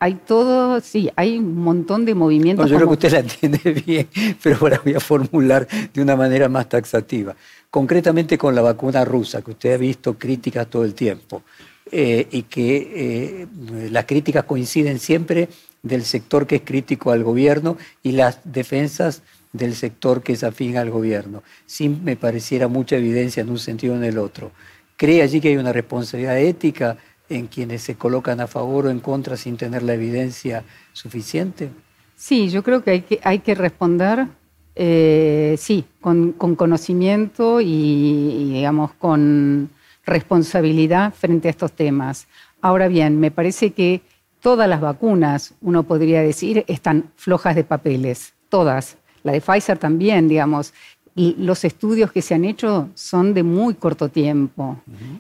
hay todo, sí, hay un montón de movimientos.
yo creo que usted la entiende [LAUGHS] bien, pero ahora voy a formular de una manera más taxativa. Concretamente con la vacuna rusa, que usted ha visto críticas todo el tiempo, eh, y que eh, las críticas coinciden siempre del sector que es crítico al gobierno y las defensas del sector que es afín al gobierno, sin me pareciera mucha evidencia en un sentido o en el otro. ¿Cree allí que hay una responsabilidad ética? en quienes se colocan a favor o en contra sin tener la evidencia suficiente?
Sí, yo creo que hay que, hay que responder, eh, sí, con, conocimiento y, digamos, con responsabilidad frente a estos temas. Ahora bien, me parece que todas las vacunas, uno podría decir, están flojas de papeles, todas. La de Pfizer también, digamos los estudios que se han hecho son de muy corto tiempo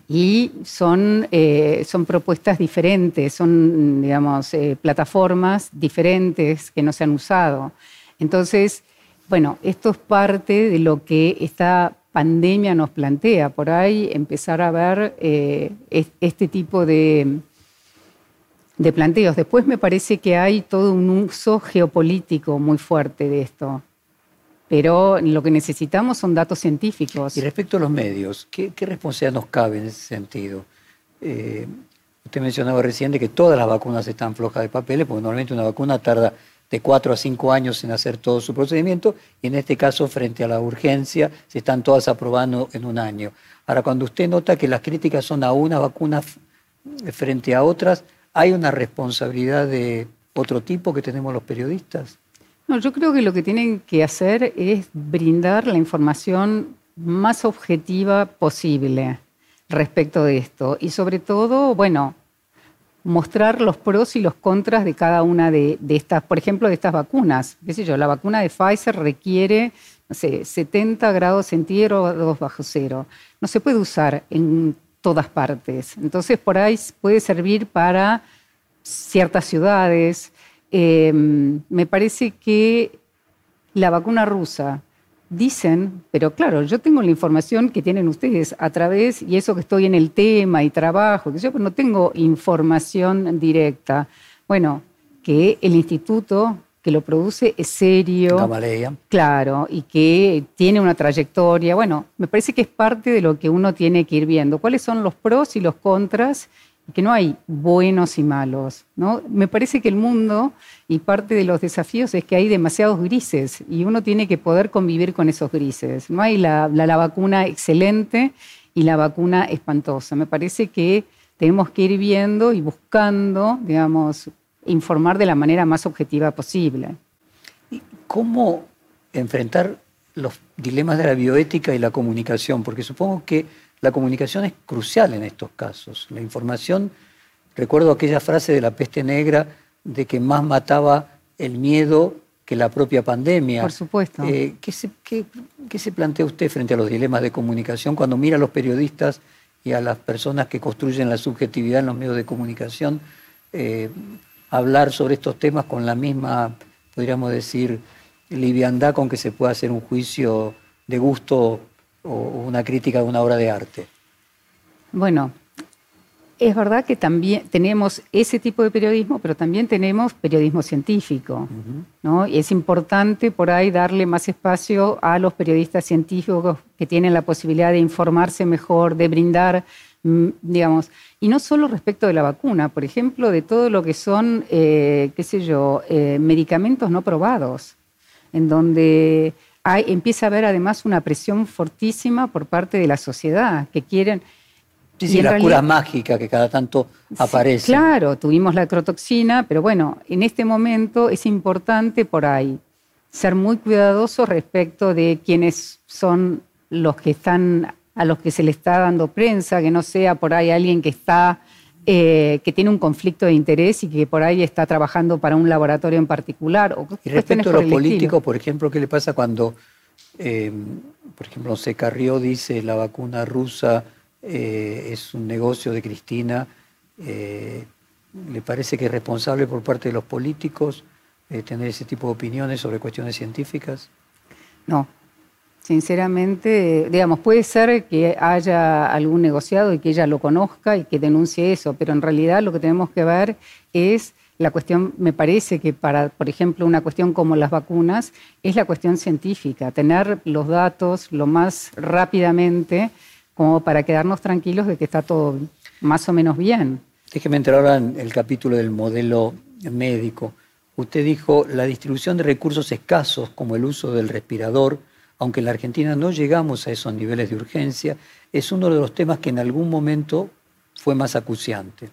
y son, eh, son propuestas diferentes, son, digamos, eh, plataformas diferentes que no se han usado. Entonces, bueno, esto es parte de lo que esta pandemia nos plantea. Por ahí empezar a ver eh, este tipo de, de planteos. Después me parece que hay todo un uso geopolítico muy fuerte de esto pero lo que necesitamos son datos científicos.
Y respecto a los medios, ¿qué, responsabilidad nos cabe en ese sentido? Eh, usted mencionaba recién de que todas las vacunas están flojas de papeles, porque normalmente una vacuna tarda de cuatro a cinco años en hacer todo su procedimiento, y en este caso, frente a la urgencia, se están todas aprobando en un año. Ahora, cuando usted nota que las críticas son a una vacuna frente a otras, ¿hay una responsabilidad de otro tipo que tenemos los periodistas?
No, yo creo que lo que tienen que hacer es brindar la información más objetiva posible respecto de esto. Y sobre todo, bueno, mostrar los pros y los contras de cada una de, estas, por ejemplo, de estas vacunas. ¿Qué sé yo? La vacuna de Pfizer requiere, no sé, 70 grados centígrados bajo cero. No se puede usar en todas partes. Entonces, por ahí puede servir para ciertas ciudades, Em, me parece que la vacuna rusa dicen, pero claro, yo tengo la información que tienen ustedes a través, y eso que estoy en el tema y trabajo, que yo no tengo información directa. Bueno, que el instituto que lo produce es serio.
Gamaleya.
Claro, y que tiene una trayectoria. Bueno, me parece que es parte de lo que uno tiene que ir viendo. ¿Cuáles son los pros y los contras? Que no hay buenos y malos. ¿no? Me parece que el mundo y parte de los desafíos es que hay demasiados grises y uno tiene que poder convivir con esos grises. No hay la, la vacuna excelente y la vacuna espantosa. Me parece que tenemos que ir viendo y buscando, digamos, informar de la manera más objetiva posible.
¿Cómo enfrentar los dilemas de la bioética y la comunicación? Porque supongo que la comunicación es crucial en estos casos. La información, recuerdo aquella frase de la peste negra de que más mataba el miedo que la propia pandemia.
Por supuesto.
Eh, ¿qué, se, qué, se, plantea usted frente a los dilemas de comunicación cuando mira a los periodistas y a las personas que construyen la subjetividad en los medios de comunicación? Eh, hablar sobre estos temas con la misma, podríamos decir, liviandad con que se puede hacer un juicio de gusto o una crítica de una obra de arte.
Bueno, es verdad que también tenemos ese tipo de periodismo, pero también tenemos periodismo científico. ¿no? Y es importante por ahí darle más espacio a los periodistas científicos que tienen la posibilidad de informarse mejor, de brindar Mm, digamos, y no solo respecto de la vacuna, por ejemplo, de todo lo que son, eh, qué sé yo, eh, medicamentos no probados, en donde hay, empieza a haber además una presión fortísima por parte de la sociedad, que quieren...
Sí, sí, la cura mágica que cada tanto aparece.
claro, tuvimos la crotoxina, pero bueno, en este momento es importante por ahí ser muy cuidadosos respecto de quiénes son los que están a los que se le está dando prensa, que no sea por ahí alguien que está eh, que tiene un conflicto de interés y que por ahí está trabajando para un laboratorio en particular. O
y respecto a los políticos, por ejemplo, ¿qué le pasa cuando, eh, por ejemplo, se Carrió dice la vacuna rusa eh, es un negocio de Cristina? ¿Le parece que es responsable por parte de los políticos tener ese tipo de opiniones sobre cuestiones científicas?
No, Sinceramente, digamos, puede ser que haya algún negociado y que ella lo conozca y que denuncie eso, pero en realidad lo que tenemos que ver es la cuestión, me parece que para, por ejemplo, una cuestión como las vacunas, es la cuestión científica, tener los datos lo más rápidamente como para quedarnos tranquilos de que está todo más o menos bien.
Déjeme entrar ahora en el capítulo del modelo médico. Usted dijo la distribución de recursos escasos como el uso del respirador, aunque en la Argentina no llegamos a esos niveles de urgencia, es uno de los temas que en algún momento fue más acuciante.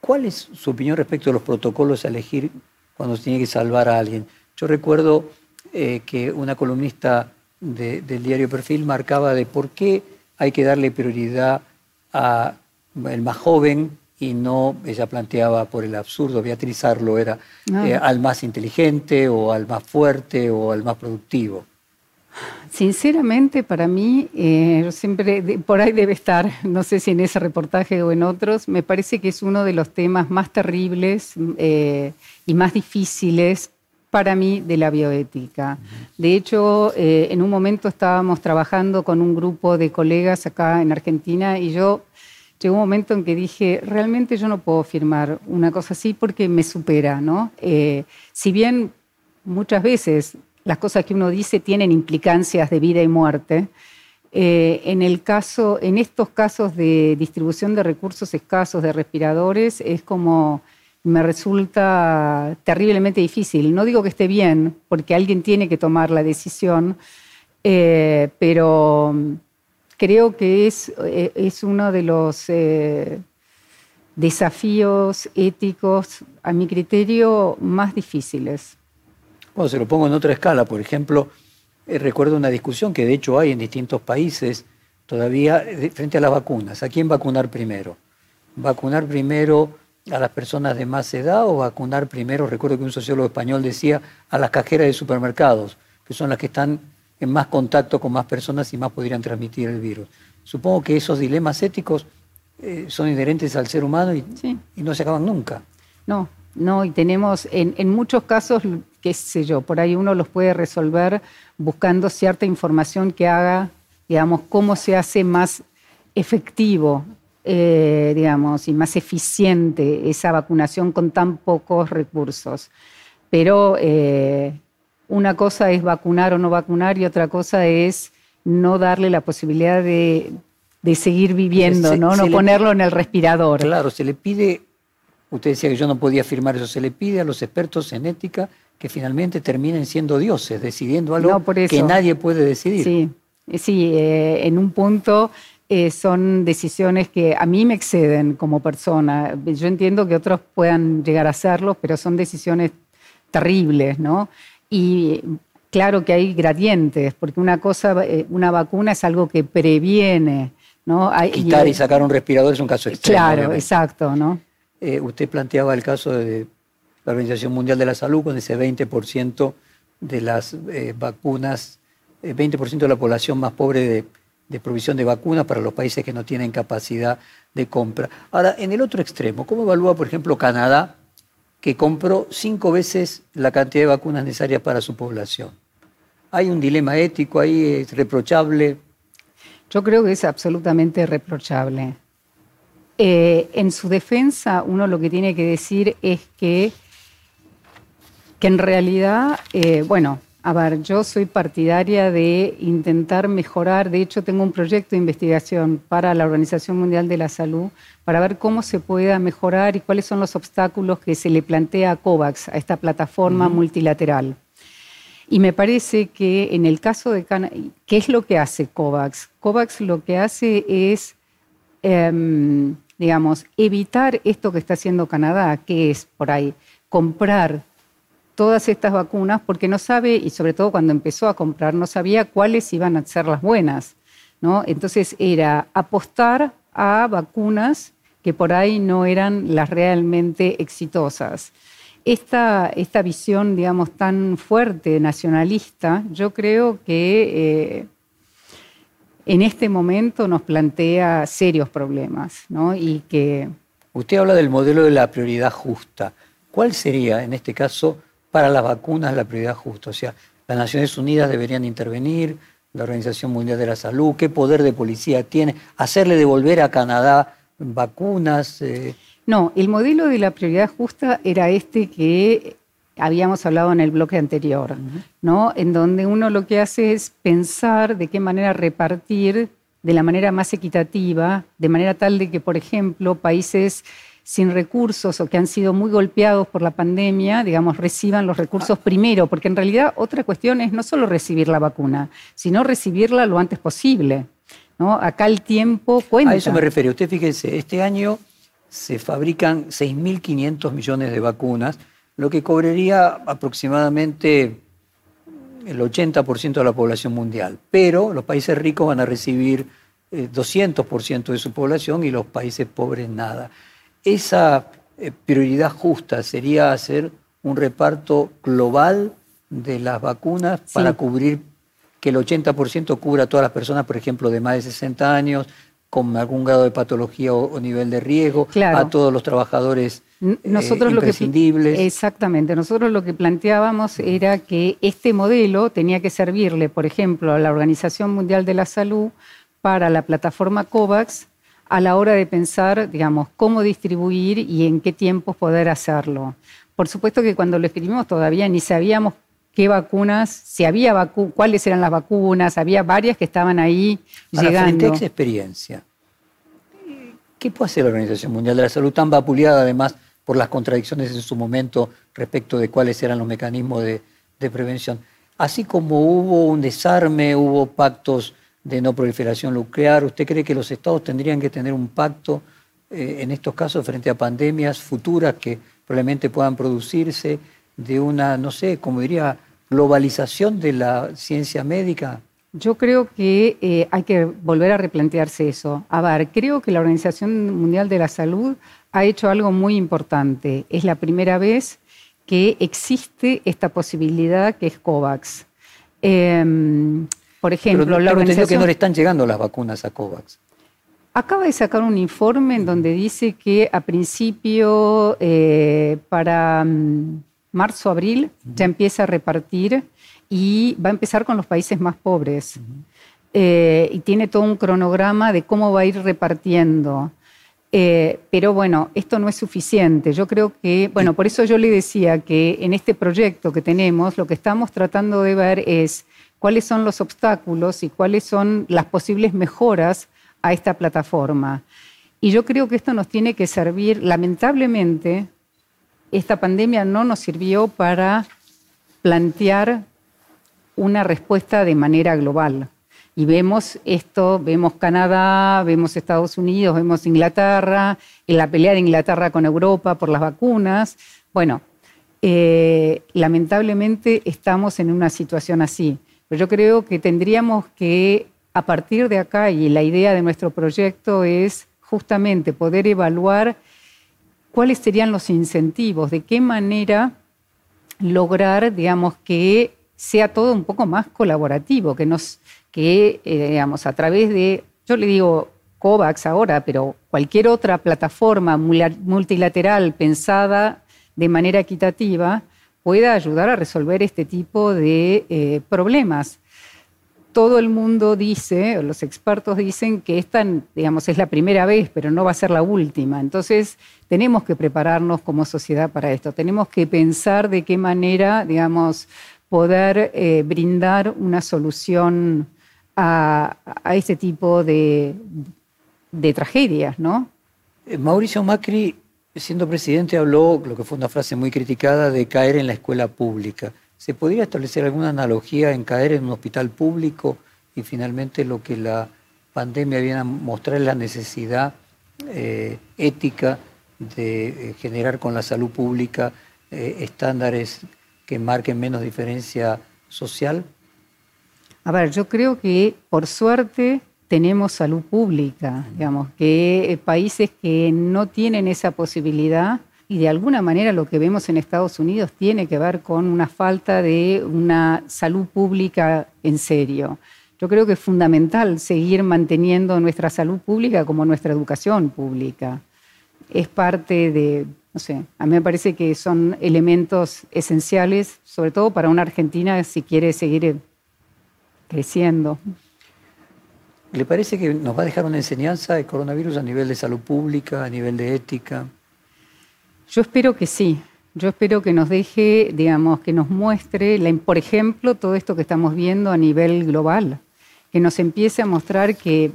¿Cuál es su opinión respecto a los protocolos a elegir cuando se tiene que salvar a alguien? Yo recuerdo eh, que una columnista del diario Perfil marcaba de por qué hay que darle prioridad al más joven y no, ella planteaba por el absurdo, Beatriz Arlo era ah. eh, al más inteligente o al más fuerte o al más productivo.
Sinceramente, para mí, eh, siempre por ahí debe estar, no sé si en ese reportaje o en otros, me parece que es uno de los temas más terribles eh, y más difíciles para mí de la bioética. De hecho, eh, en un momento estábamos trabajando con un grupo de colegas acá en Argentina y yo llegó un momento en que dije, realmente yo no puedo firmar una cosa así porque me supera, ¿no? si bien muchas veces las cosas que uno dice tienen implicancias de vida y muerte. Eh, en, el caso, en estos casos de distribución de recursos escasos de respiradores es como me resulta terriblemente difícil. No digo que esté bien, porque alguien tiene que tomar la decisión, eh, pero creo que es, eh, es uno de los desafíos éticos, a mi criterio, más difíciles.
Bueno, se lo pongo en otra escala, por ejemplo, eh, recuerdo una discusión que de hecho hay en distintos países todavía frente a las vacunas. ¿A quién vacunar primero? ¿Vacunar primero a las personas de más edad o vacunar primero, recuerdo que un sociólogo español decía, a las cajeras de supermercados, que son las que están en más contacto con más personas y más podrían transmitir el virus? Supongo que esos dilemas éticos eh, son inherentes al ser humano y, y no se acaban nunca.
No, ¿no? Y tenemos, en, en, muchos casos, qué sé yo, por ahí uno los puede resolver buscando cierta información que haga, digamos, cómo se hace más efectivo, eh, digamos, y más eficiente esa vacunación con tan pocos recursos. Pero eh, una cosa es vacunar o no vacunar y otra cosa es no darle la posibilidad de, seguir viviendo, ¿no? no ponerlo en el respirador.
Claro, se le pide, usted decía que yo no podía afirmar eso, se le pide a los expertos en ética que finalmente terminen siendo dioses, decidiendo algo que nadie puede decidir.
Sí, sí eh, en un punto eh, son decisiones que a mí me exceden como persona. Yo entiendo que otros puedan llegar a hacerlo, pero son decisiones terribles, ¿no? Y claro que hay gradientes, porque una cosa, eh, una vacuna es algo que previene, ¿no?
Quitar y, sacar un respirador es un caso extremo.
Claro, exacto, ¿no?
Usted planteaba el caso de la Organización Mundial de la Salud con ese 20% de las eh, vacunas, 20% eh, de la población más pobre de, provisión de vacunas para los países que no tienen capacidad de compra. Ahora, en el otro extremo, ¿cómo evalúa, por ejemplo, Canadá, que compró cinco veces la cantidad de vacunas necesarias para su población? ¿Hay un dilema ético ahí? ¿Es reprochable?
Yo creo que es absolutamente reprochable. Eh, en su defensa, uno lo que tiene que decir es que que en realidad, eh, bueno, a ver, yo soy partidaria de intentar mejorar, de hecho tengo un proyecto de investigación para la Organización Mundial de la Salud para ver cómo se pueda mejorar y cuáles son los obstáculos que se le plantea a COVAX, a esta plataforma multilateral. Y me parece que en el caso de Canadá, ¿qué es lo que hace COVAX? COVAX lo que hace es, em, digamos, evitar esto que está haciendo Canadá, que es por ahí comprar todas estas vacunas porque no sabe, y sobre todo cuando empezó a comprar, no sabía cuáles iban a ser las buenas. ¿no? Entonces era apostar a vacunas que por ahí no eran las realmente exitosas. Esta, esta visión, digamos, tan fuerte, nacionalista, yo creo que eh, en este momento nos plantea serios problemas, ¿no? Y que...
Usted habla del modelo de la prioridad justa. ¿Cuál sería, en este caso, para las vacunas la prioridad justa. O sea, las Naciones Unidas deberían intervenir, la Organización Mundial de la Salud, qué poder de policía tiene, hacerle devolver a Canadá vacunas.
Eh. No, el modelo de la prioridad justa era este que habíamos hablado en el bloque anterior, ¿no? En donde uno lo que hace es pensar de qué manera repartir de la manera más equitativa, de manera tal de que, por ejemplo, países sin recursos o que han sido muy golpeados por la pandemia, digamos, reciban los recursos primero, porque en realidad otra cuestión es no solo recibir la vacuna, sino recibirla lo antes posible. ¿no? Acá el tiempo cuenta.
A eso me refiero. Usted fíjese, este año se fabrican 6.500 millones de vacunas, lo que cobraría aproximadamente el 80% de la población mundial. Pero los países ricos van a recibir 200% eh, de su población y los países pobres nada esa eh, prioridad justa sería hacer un reparto global de las vacunas para cubrir que el 80% cubra a todas las personas, por ejemplo, de más de 60 años, con algún grado de patología o, nivel de riesgo, a todos los trabajadores eh, nosotros imprescindibles.
exactamente, nosotros lo que planteábamos era que este modelo tenía que servirle, por ejemplo, a la Organización Mundial de la Salud para la plataforma COVAX a la hora de pensar, digamos, cómo distribuir y en qué tiempos poder hacerlo. Por supuesto que cuando lo escribimos todavía ni sabíamos qué vacunas, si había vacu cuáles eran las vacunas, había varias que estaban ahí llegando.
Frente a esa experiencia, ¿qué puede hacer la Organización Mundial de la Salud tan vapuleada además por las contradicciones en su momento respecto de cuáles eran los mecanismos de, de prevención? Así como hubo un desarme, hubo pactos de no proliferación nuclear. ¿Usted cree que los estados tendrían que tener un pacto eh, en estos casos frente a pandemias futuras que probablemente puedan producirse de una, no sé, como diría, globalización de la ciencia médica?
Yo creo que eh, hay que volver a replantearse eso. A ver, creo que la Organización Mundial de la Salud ha hecho algo muy importante. Es la primera vez que existe esta posibilidad que es COVAX. Em, por ejemplo,
la organización... que no le están llegando las vacunas a COVAX.
Acaba de sacar un informe en donde dice que a principio, eh, para mm, marzo, abril, ya empieza a repartir y va a empezar con los países más pobres. Eh, y tiene todo un cronograma de cómo va a ir repartiendo. Eh, pero bueno, esto no es suficiente. Yo creo que, bueno, por eso yo le decía que en este proyecto que tenemos, lo que estamos tratando de ver es cuáles son los obstáculos y cuáles son las posibles mejoras a esta plataforma. Y yo creo que esto nos tiene que servir, lamentablemente, esta pandemia no nos sirvió para plantear una respuesta de manera global. Y vemos esto, vemos Canadá, vemos Estados Unidos, vemos Inglaterra, en la pelea de Inglaterra con Europa por las vacunas. Bueno, eh, lamentablemente estamos en una situación así. Pero yo creo que tendríamos que, a partir de acá, y la idea de nuestro proyecto es justamente poder evaluar cuáles serían los incentivos, de qué manera lograr, digamos, que sea todo un poco más colaborativo, que nos que, eh, digamos, a través de, yo le digo COVAX ahora, pero cualquier otra plataforma multilateral pensada de manera equitativa pueda ayudar a resolver este tipo de eh, problemas. Todo el mundo dice, los expertos dicen que esta, digamos, es la primera vez, pero no va a ser la última. Entonces, tenemos que prepararnos como sociedad para esto. Tenemos que pensar de qué manera, digamos, poder eh, brindar una solución a, este tipo de, tragedias, ¿no?
Eh, Mauricio Macri, siendo presidente, habló, lo que fue una frase muy criticada, de caer en la escuela pública. ¿Se podría establecer alguna analogía en caer en un hospital público y finalmente lo que la pandemia viene a mostrar es la necesidad eh, ética de eh, generar con la salud pública estándares que marquen menos diferencia social?
A ver, yo creo que por suerte tenemos salud pública, digamos, que eh, países que no tienen esa posibilidad y de alguna manera lo que vemos en Estados Unidos tiene que ver con una falta de una salud pública en serio. Yo creo que es fundamental seguir manteniendo nuestra salud pública como nuestra educación pública. Es parte de, no sé, a mí me parece que son elementos esenciales, sobre todo para una Argentina si quiere seguir creciendo.
¿Le parece que nos va a dejar una enseñanza el coronavirus a nivel de salud pública, a nivel de ética?
Yo espero que sí. Yo espero que nos deje, digamos, que nos muestre, por ejemplo, todo esto que estamos viendo a nivel global, que nos empiece a mostrar que,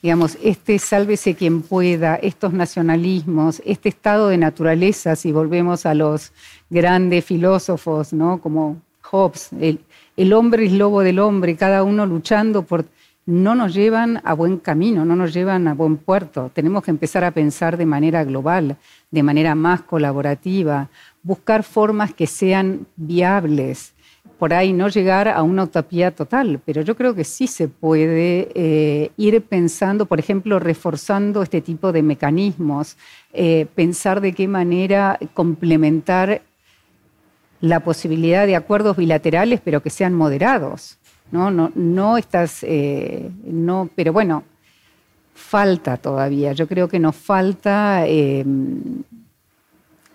digamos, este sálvese quien pueda, estos nacionalismos, este estado de naturaleza, si volvemos a los grandes filósofos, ¿no? Como Hobbes, el, el hombre es lobo del hombre, cada uno luchando por... No nos llevan a buen camino, no nos llevan a buen puerto. Tenemos que empezar a pensar de manera global, de manera más colaborativa, buscar formas que sean viables. Por ahí no llegar a una utopía total, pero yo creo que sí se puede eh, ir pensando, por ejemplo, reforzando este tipo de mecanismos, eh, pensar de qué manera complementar la posibilidad de acuerdos bilaterales, pero que sean moderados. No, no, no estás, eh, no, pero bueno, falta todavía. Yo creo que nos falta. Em,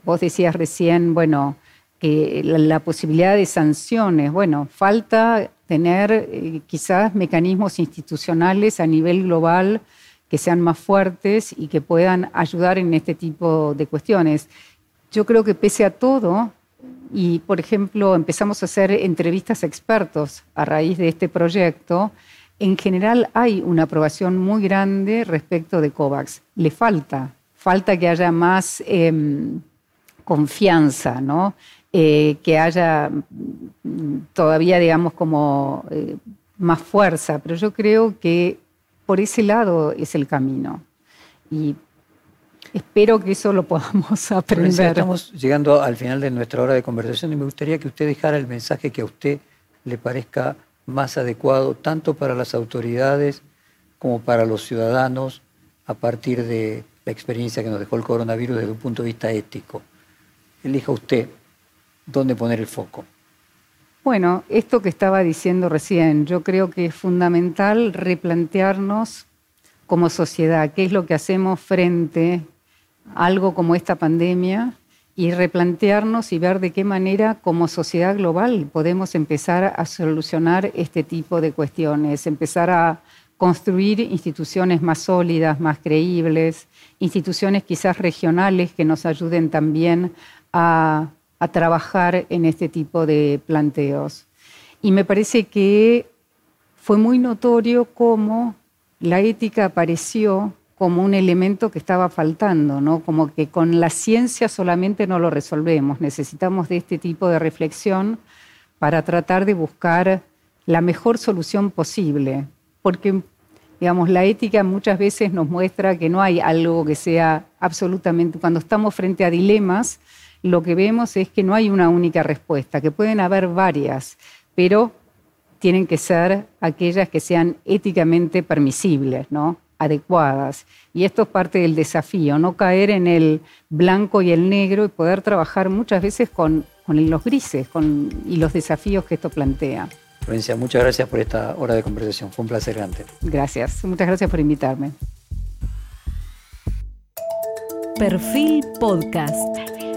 vos decías recién, bueno, que la, posibilidad de sanciones. Bueno, falta tener eh, quizás mecanismos institucionales a nivel global que sean más fuertes y que puedan ayudar en este tipo de cuestiones. Yo creo que pese a todo, y, por ejemplo, empezamos a hacer entrevistas a expertos a raíz de este proyecto. En general hay una aprobación muy grande respecto de COVAX. Le falta, falta que haya más em, confianza, ¿no? Eh, que haya mm, todavía, digamos, como eh, más fuerza. Pero yo creo que por ese lado es el camino. Y Espero que eso lo podamos [LAUGHS] aprender.
Estamos llegando al final de nuestra hora de conversación y me gustaría que usted dejara el mensaje que a usted le parezca más adecuado, tanto para las autoridades como para los ciudadanos, a partir de la experiencia que nos dejó el coronavirus desde un punto de vista ético. Elija usted dónde poner el foco.
Bueno, esto que estaba diciendo recién, yo creo que es fundamental replantearnos como sociedad, qué es lo que hacemos frente algo como esta pandemia y replantearnos y ver de qué manera como sociedad global podemos empezar a solucionar este tipo de cuestiones, empezar a construir instituciones más sólidas, más creíbles, instituciones quizás regionales que nos ayuden también a, trabajar en este tipo de planteos. Y me parece que fue muy notorio cómo la ética apareció como un elemento que estaba faltando, ¿no? Como que con la ciencia solamente no lo resolvemos, necesitamos de este tipo de reflexión para tratar de buscar la mejor solución posible, porque digamos la ética muchas veces nos muestra que no hay algo que sea absolutamente cuando estamos frente a dilemas, lo que vemos es que no hay una única respuesta, que pueden haber varias, pero tienen que ser aquellas que sean éticamente permisibles, ¿no? Adecuadas. Y esto es parte del desafío, no caer en el blanco y el negro y poder trabajar muchas veces con, los grises con, y los desafíos que esto plantea.
Florencia, muchas gracias por esta hora de conversación. Fue un placer grande.
Gracias. Muchas gracias por invitarme.
Perfil Podcast.